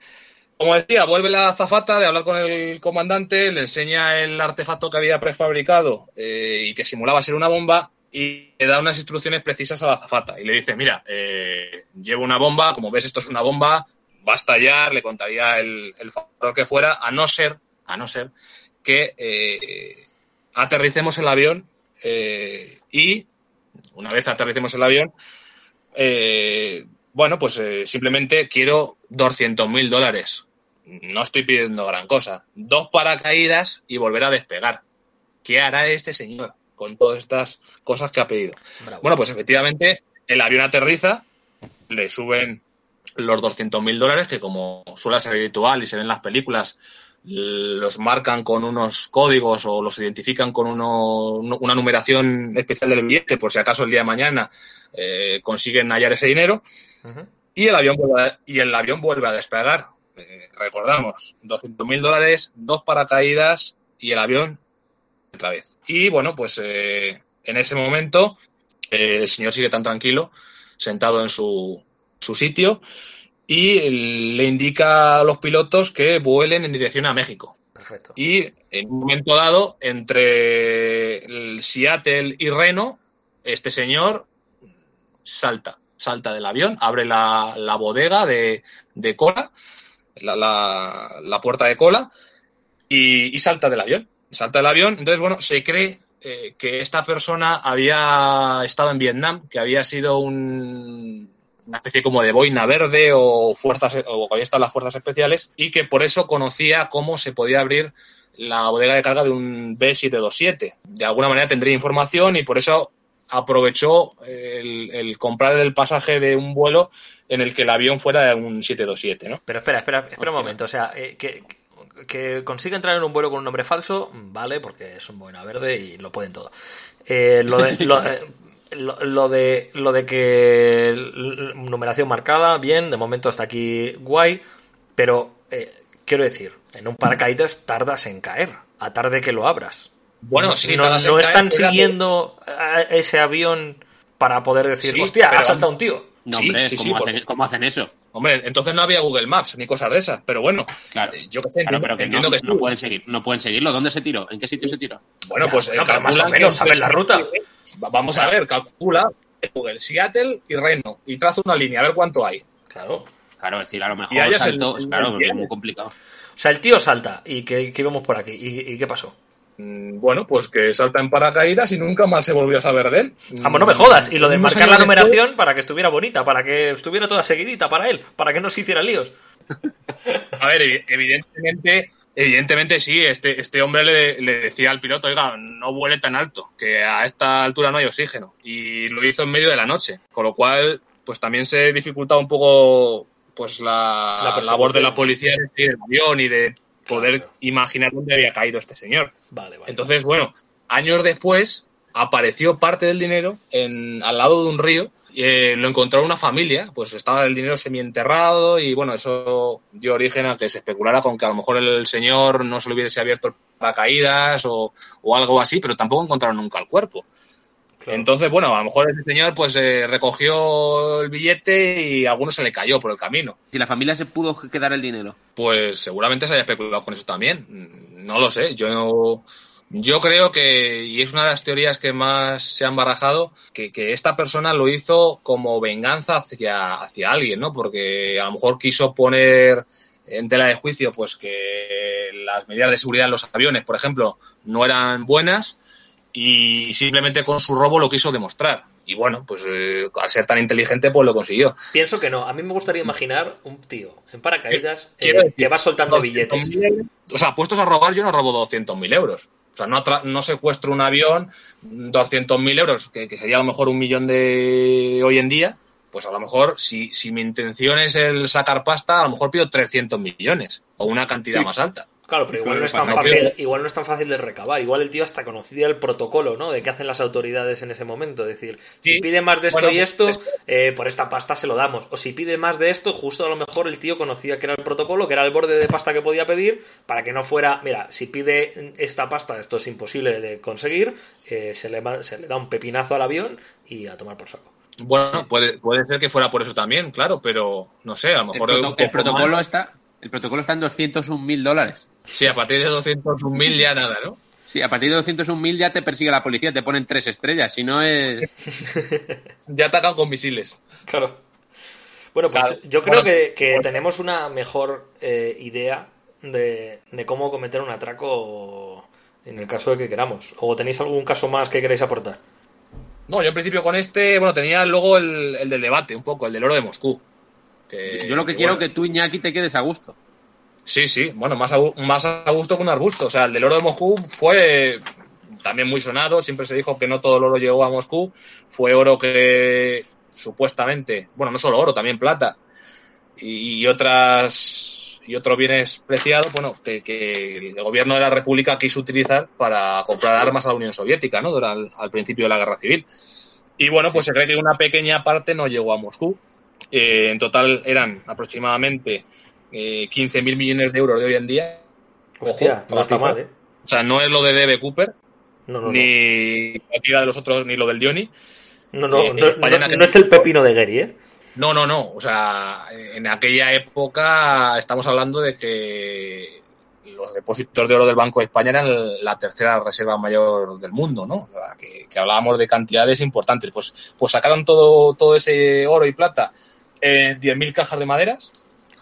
Como decía, vuelve la azafata de hablar con el comandante, le enseña el artefacto que había prefabricado eh, y que simulaba ser una bomba y le da unas instrucciones precisas a la azafata. Y le dice, mira, eh, llevo una bomba, como ves esto es una bomba, va a estallar, le contaría el, el factor que fuera, a no ser, a no ser que eh, aterricemos el avión y una vez aterricemos el avión, eh, bueno, pues eh, simplemente quiero 200 mil dólares. No estoy pidiendo gran cosa. Dos paracaídas y volver a despegar. ¿Qué hará este señor con todas estas cosas que ha pedido? Bravo. Bueno, pues efectivamente el avión aterriza, le suben los 200 mil dólares, que como suele ser habitual y se ven en las películas, los marcan con unos códigos o los identifican con uno- una numeración especial del billete, por si acaso el día de mañana eh, consiguen hallar ese dinero, y el avión vuelve a, y el avión vuelve a despegar. Eh, recordamos, 200 mil dólares, dos paracaídas y el avión otra vez. Y bueno, pues eh, en ese momento el señor sigue tan tranquilo, sentado en su, su sitio, y le indica a los pilotos que vuelen en dirección a México. Perfecto. Y en un momento dado, entre el Seattle y Reno, este señor salta, salta del avión, abre la, la bodega de, de cola, la, la- la puerta de cola, y, y salta del avión. Salta del avión, entonces, bueno, se cree eh, que esta persona había estado en Vietnam, que había sido un- una especie como de boina verde o fuerzas o estado en las fuerzas especiales y que por eso conocía cómo se podía abrir la bodega de carga de un B727. De alguna manera tendría información y por eso aprovechó el, el comprar el pasaje de un vuelo en el que el avión fuera un 727, ¿no? Pero espera, espera, espera un momento. O sea, eh, que, que consiga entrar en un vuelo con un nombre falso, vale, porque es un boina verde y lo pueden todo. Eh, lo, de, lo, eh, *laughs* lo- lo de lo de que numeración marcada, bien, de momento hasta aquí guay, pero eh, quiero decir, en un paracaídas tardas en caer, a tarde que lo abras. Bueno, sí, no, no caer, están siguiendo a ese avión para poder decir, Sí, hostia, ha saltado un tío. No, Sí, hombre, sí, ¿cómo, sí, hacen, porque- cómo hacen eso? Hombre, entonces no había Google Maps ni cosas de esas, pero bueno, Claro. eh, yo qué sé, Claro, entiendo, pero que entiendo no, que no pueden seguir, no pueden seguirlo. ¿Dónde se tiró? ¿En qué sitio se tiró? Bueno, Ya, pues eh, pero más o menos que saber la ruta. Va- Vamos a ver, calcula Google, Seattle y Reno y traza una línea, a ver cuánto hay. Claro. Claro, es decir, a lo mejor saltó. el- el- claro, el es muy complicado. O sea, el tío salta y que, que íbamos por aquí. ¿Y, y qué pasó? Mm, Bueno, pues que salta en paracaídas y nunca más se volvió a saber de él. Vamos, no me jodas. Y lo de marcar la después- numeración para que estuviera bonita, para que estuviera toda seguidita para él, para que no se hiciera líos. A ver, evi- evidentemente, evidentemente sí, este, este hombre le, le decía al piloto, oiga, no vuele tan alto, que a esta altura no hay oxígeno. Y lo hizo en medio de la noche, con lo cual, pues también se dificultaba un poco pues la, labor de la policía de seguir el avión y de poder Claro. imaginar dónde había caído este señor. Entonces, bueno, años después, apareció parte del dinero en, al lado de un río. Eh, lo encontró una familia, pues estaba el dinero semienterrado y bueno, eso dio origen a que se especulara con que a lo mejor el señor no se le hubiese abierto el paracaídas o, o algo así, pero tampoco encontraron nunca el cuerpo. Entonces, bueno, a lo mejor ese señor pues eh, recogió el billete y a alguno se le cayó por el camino. Si la familia se pudo quedar el dinero. Pues seguramente se haya especulado con eso también. No lo sé. Yo yo creo que, y es una de las teorías que más se han barajado, que, que, esta persona lo hizo como venganza hacia, hacia alguien, ¿no? Porque a lo mejor quiso poner en tela de juicio pues que las medidas de seguridad en los aviones, por ejemplo, no eran buenas y simplemente con su robo lo quiso demostrar. Y bueno, pues eh, al ser tan inteligente, pues lo consiguió. Pienso que no. A mí me gustaría imaginar un tío en paracaídas eh, decir, que va soltando billetes. O sea, puestos a robar, yo no robo 200.000 euros. O sea, no, no secuestro un avión 200.000 euros, que, que, sería a lo mejor un millón de hoy en día. Pues a lo mejor, si, si mi intención es el sacar pasta, a lo mejor pido 300 millones o una cantidad sí. más alta. Claro, pero igual no, es tan fácil, igual no es tan fácil de recabar. Igual el tío hasta conocía el protocolo, ¿no? De qué hacen las autoridades en ese momento. Es decir, sí. si pide más de esto bueno, y esto, eh, por esta pasta se lo damos. O si pide más de esto, justo a lo mejor el tío conocía que era el protocolo, que era el borde de pasta que podía pedir, para que no fuera, mira, si pide esta pasta, esto es imposible de conseguir, eh, se, le, se le da un pepinazo al avión y a tomar por saco. Bueno, puede, puede ser que fuera por eso también, claro, pero no sé, a lo mejor... El, proto el protocolo está... El protocolo está en 201 mil dólares. Sí, a partir de 201 mil ya nada, ¿no? Sí, a partir de 201 mil ya te persigue la policía, te ponen tres estrellas, si no es... *laughs* ya atacan con misiles. Claro. Bueno, pues claro. yo creo bueno, que, que bueno. tenemos una mejor eh, idea de, de, cómo cometer un atraco en el caso de que queramos. ¿O tenéis algún caso más que queréis aportar? No, yo en principio con este, bueno, tenía luego el, el del debate, un poco, el del oro de Moscú. Que, yo lo que quiero es bueno. que tú, Iñaki, te quedes a gusto. Sí, sí, bueno, más a, más a gusto que un arbusto. O sea, el del oro de Moscú fue también muy sonado. Siempre se dijo que no todo el oro llegó a Moscú. Fue oro que supuestamente, bueno, no solo oro, también plata y, otras y otros bienes preciados, bueno, que, que, el gobierno de la República quiso utilizar para comprar armas a la Unión Soviética, ¿no? Durante, al principio de la Guerra Civil. Y bueno, pues se cree que una pequeña parte no llegó a Moscú. Eh, en total eran aproximadamente eh, 15.000 millones de euros de hoy en día. Hostia, Ojo, no está mal, ¿eh? O sea, no es lo de D.B. Cooper, no, no, ni no. cualquiera de los otros, ni lo del Johnny. No, no, eh, no, no, es el pepino de Gary, ¿eh? No, no, no. O sea, en aquella época estamos hablando de que los depósitos de oro del Banco de España eran la tercera reserva mayor del mundo, ¿no? O sea, que, que hablábamos de cantidades importantes. Pues, pues sacaron todo, todo ese oro y plata en 10.000 cajas de maderas,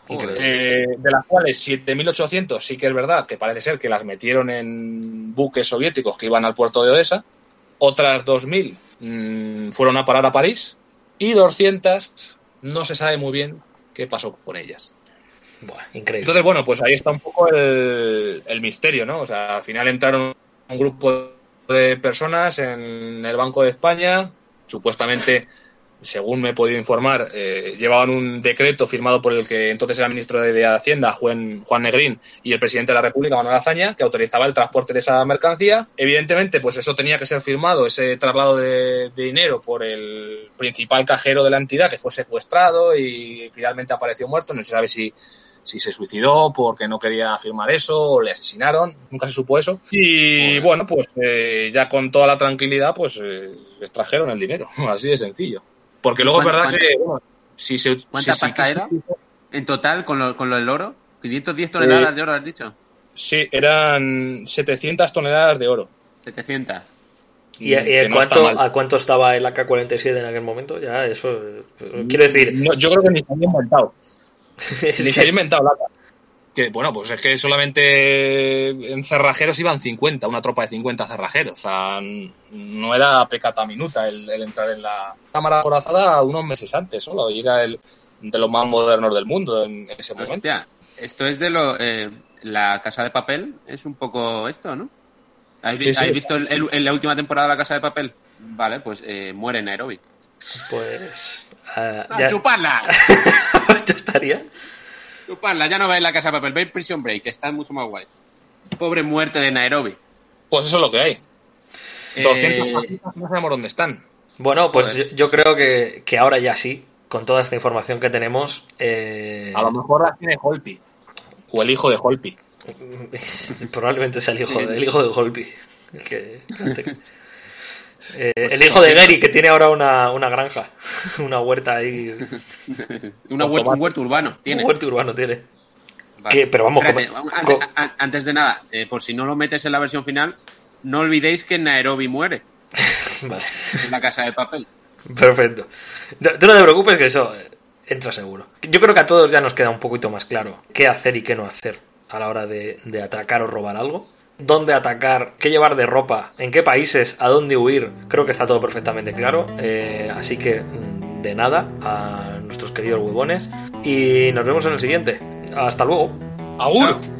eh, de las cuales 7.800 sí que es verdad que parece ser que las metieron en buques soviéticos que iban al puerto de Odessa, otras 2.000 mmm, fueron a parar a París y 200 no se sabe muy bien qué pasó con ellas. Buah, increíble. Entonces, bueno, pues ahí está un poco el, el misterio, ¿no? O sea, al final entraron un grupo de personas en el Banco de España, supuestamente según me he podido informar, eh, llevaban un decreto firmado por el que entonces era ministro de, de Hacienda, Juan, Juan, Negrín, y el presidente de la República, Manuel Azaña, que autorizaba el transporte de esa mercancía. Evidentemente, pues eso tenía que ser firmado, ese traslado de, de dinero, por el principal cajero de la entidad, que fue secuestrado y finalmente apareció muerto. No se sabe si, si se suicidó porque no quería firmar eso o le asesinaron, nunca se supo eso. Y bueno, pues eh, ya con toda la tranquilidad, pues eh, extrajeron el dinero, *laughs* así de sencillo. Porque luego es verdad que, bueno, si se. ¿Cuánta si, pasta si, era? En total, con lo, con lo del oro, 510 toneladas eh, de oro, has dicho. Sí, eran 700 toneladas de oro. 700. ¿Y, y en no cuánto, a cuánto estaba el AK-47 en aquel momento? Ya, eso. Quiero decir. No, yo creo que ni se había inventado. *laughs* ni se había inventado la que bueno, pues es que solamente en cerrajeros iban 50, una tropa de 50 cerrajeros. O sea, no era pecata minuta el, el entrar en la cámara corazada unos meses antes solo, y era el de los más modernos del mundo en ese momento. Hostia, esto es de lo. Eh, la Casa de Papel es un poco esto, ¿no? ¿Has, sí, sí. visto el, el, en la última temporada de la Casa de Papel? Vale, pues eh, muere Nairobi. Pues. Uh, ya... ¡Chuparla! *laughs* ya estaría. Chuparla, ya no va en la casa de papel, veis Prison Break, que está mucho más guay. Pobre muerte de Nairobi. Pues eso es lo que hay. 200 eh... no sabemos dónde están. Bueno, pues yo, yo, creo que, que, ahora ya sí, con toda esta información que tenemos. Eh... A lo mejor la tiene Holpi. O el hijo de Holpi. *laughs* Probablemente sea el hijo, de, el hijo de Holpi. El, que, eh, el hijo de Gary, que tiene ahora una, una granja. *laughs* Una huerta ahí. *laughs* una huerta, un huerto urbano. Tiene. Un huerto urbano tiene. Vale. pero vamos, Espérate, antes, antes, de nada, eh, por si no lo metes en la versión final, no olvidéis que Nairobi muere. *laughs* vale. En la casa de papel. Perfecto. Tú no te preocupes que eso eh, entra seguro. Yo creo que a todos ya nos queda un poquito más claro qué hacer y qué no hacer a la hora de, de atacar o robar algo. Dónde atacar, qué llevar de ropa, en qué países, a dónde huir. Creo que está todo perfectamente claro. Eh, así que de nada a nuestros queridos huevones. Y nos vemos en el siguiente. Hasta luego. ¡Agur!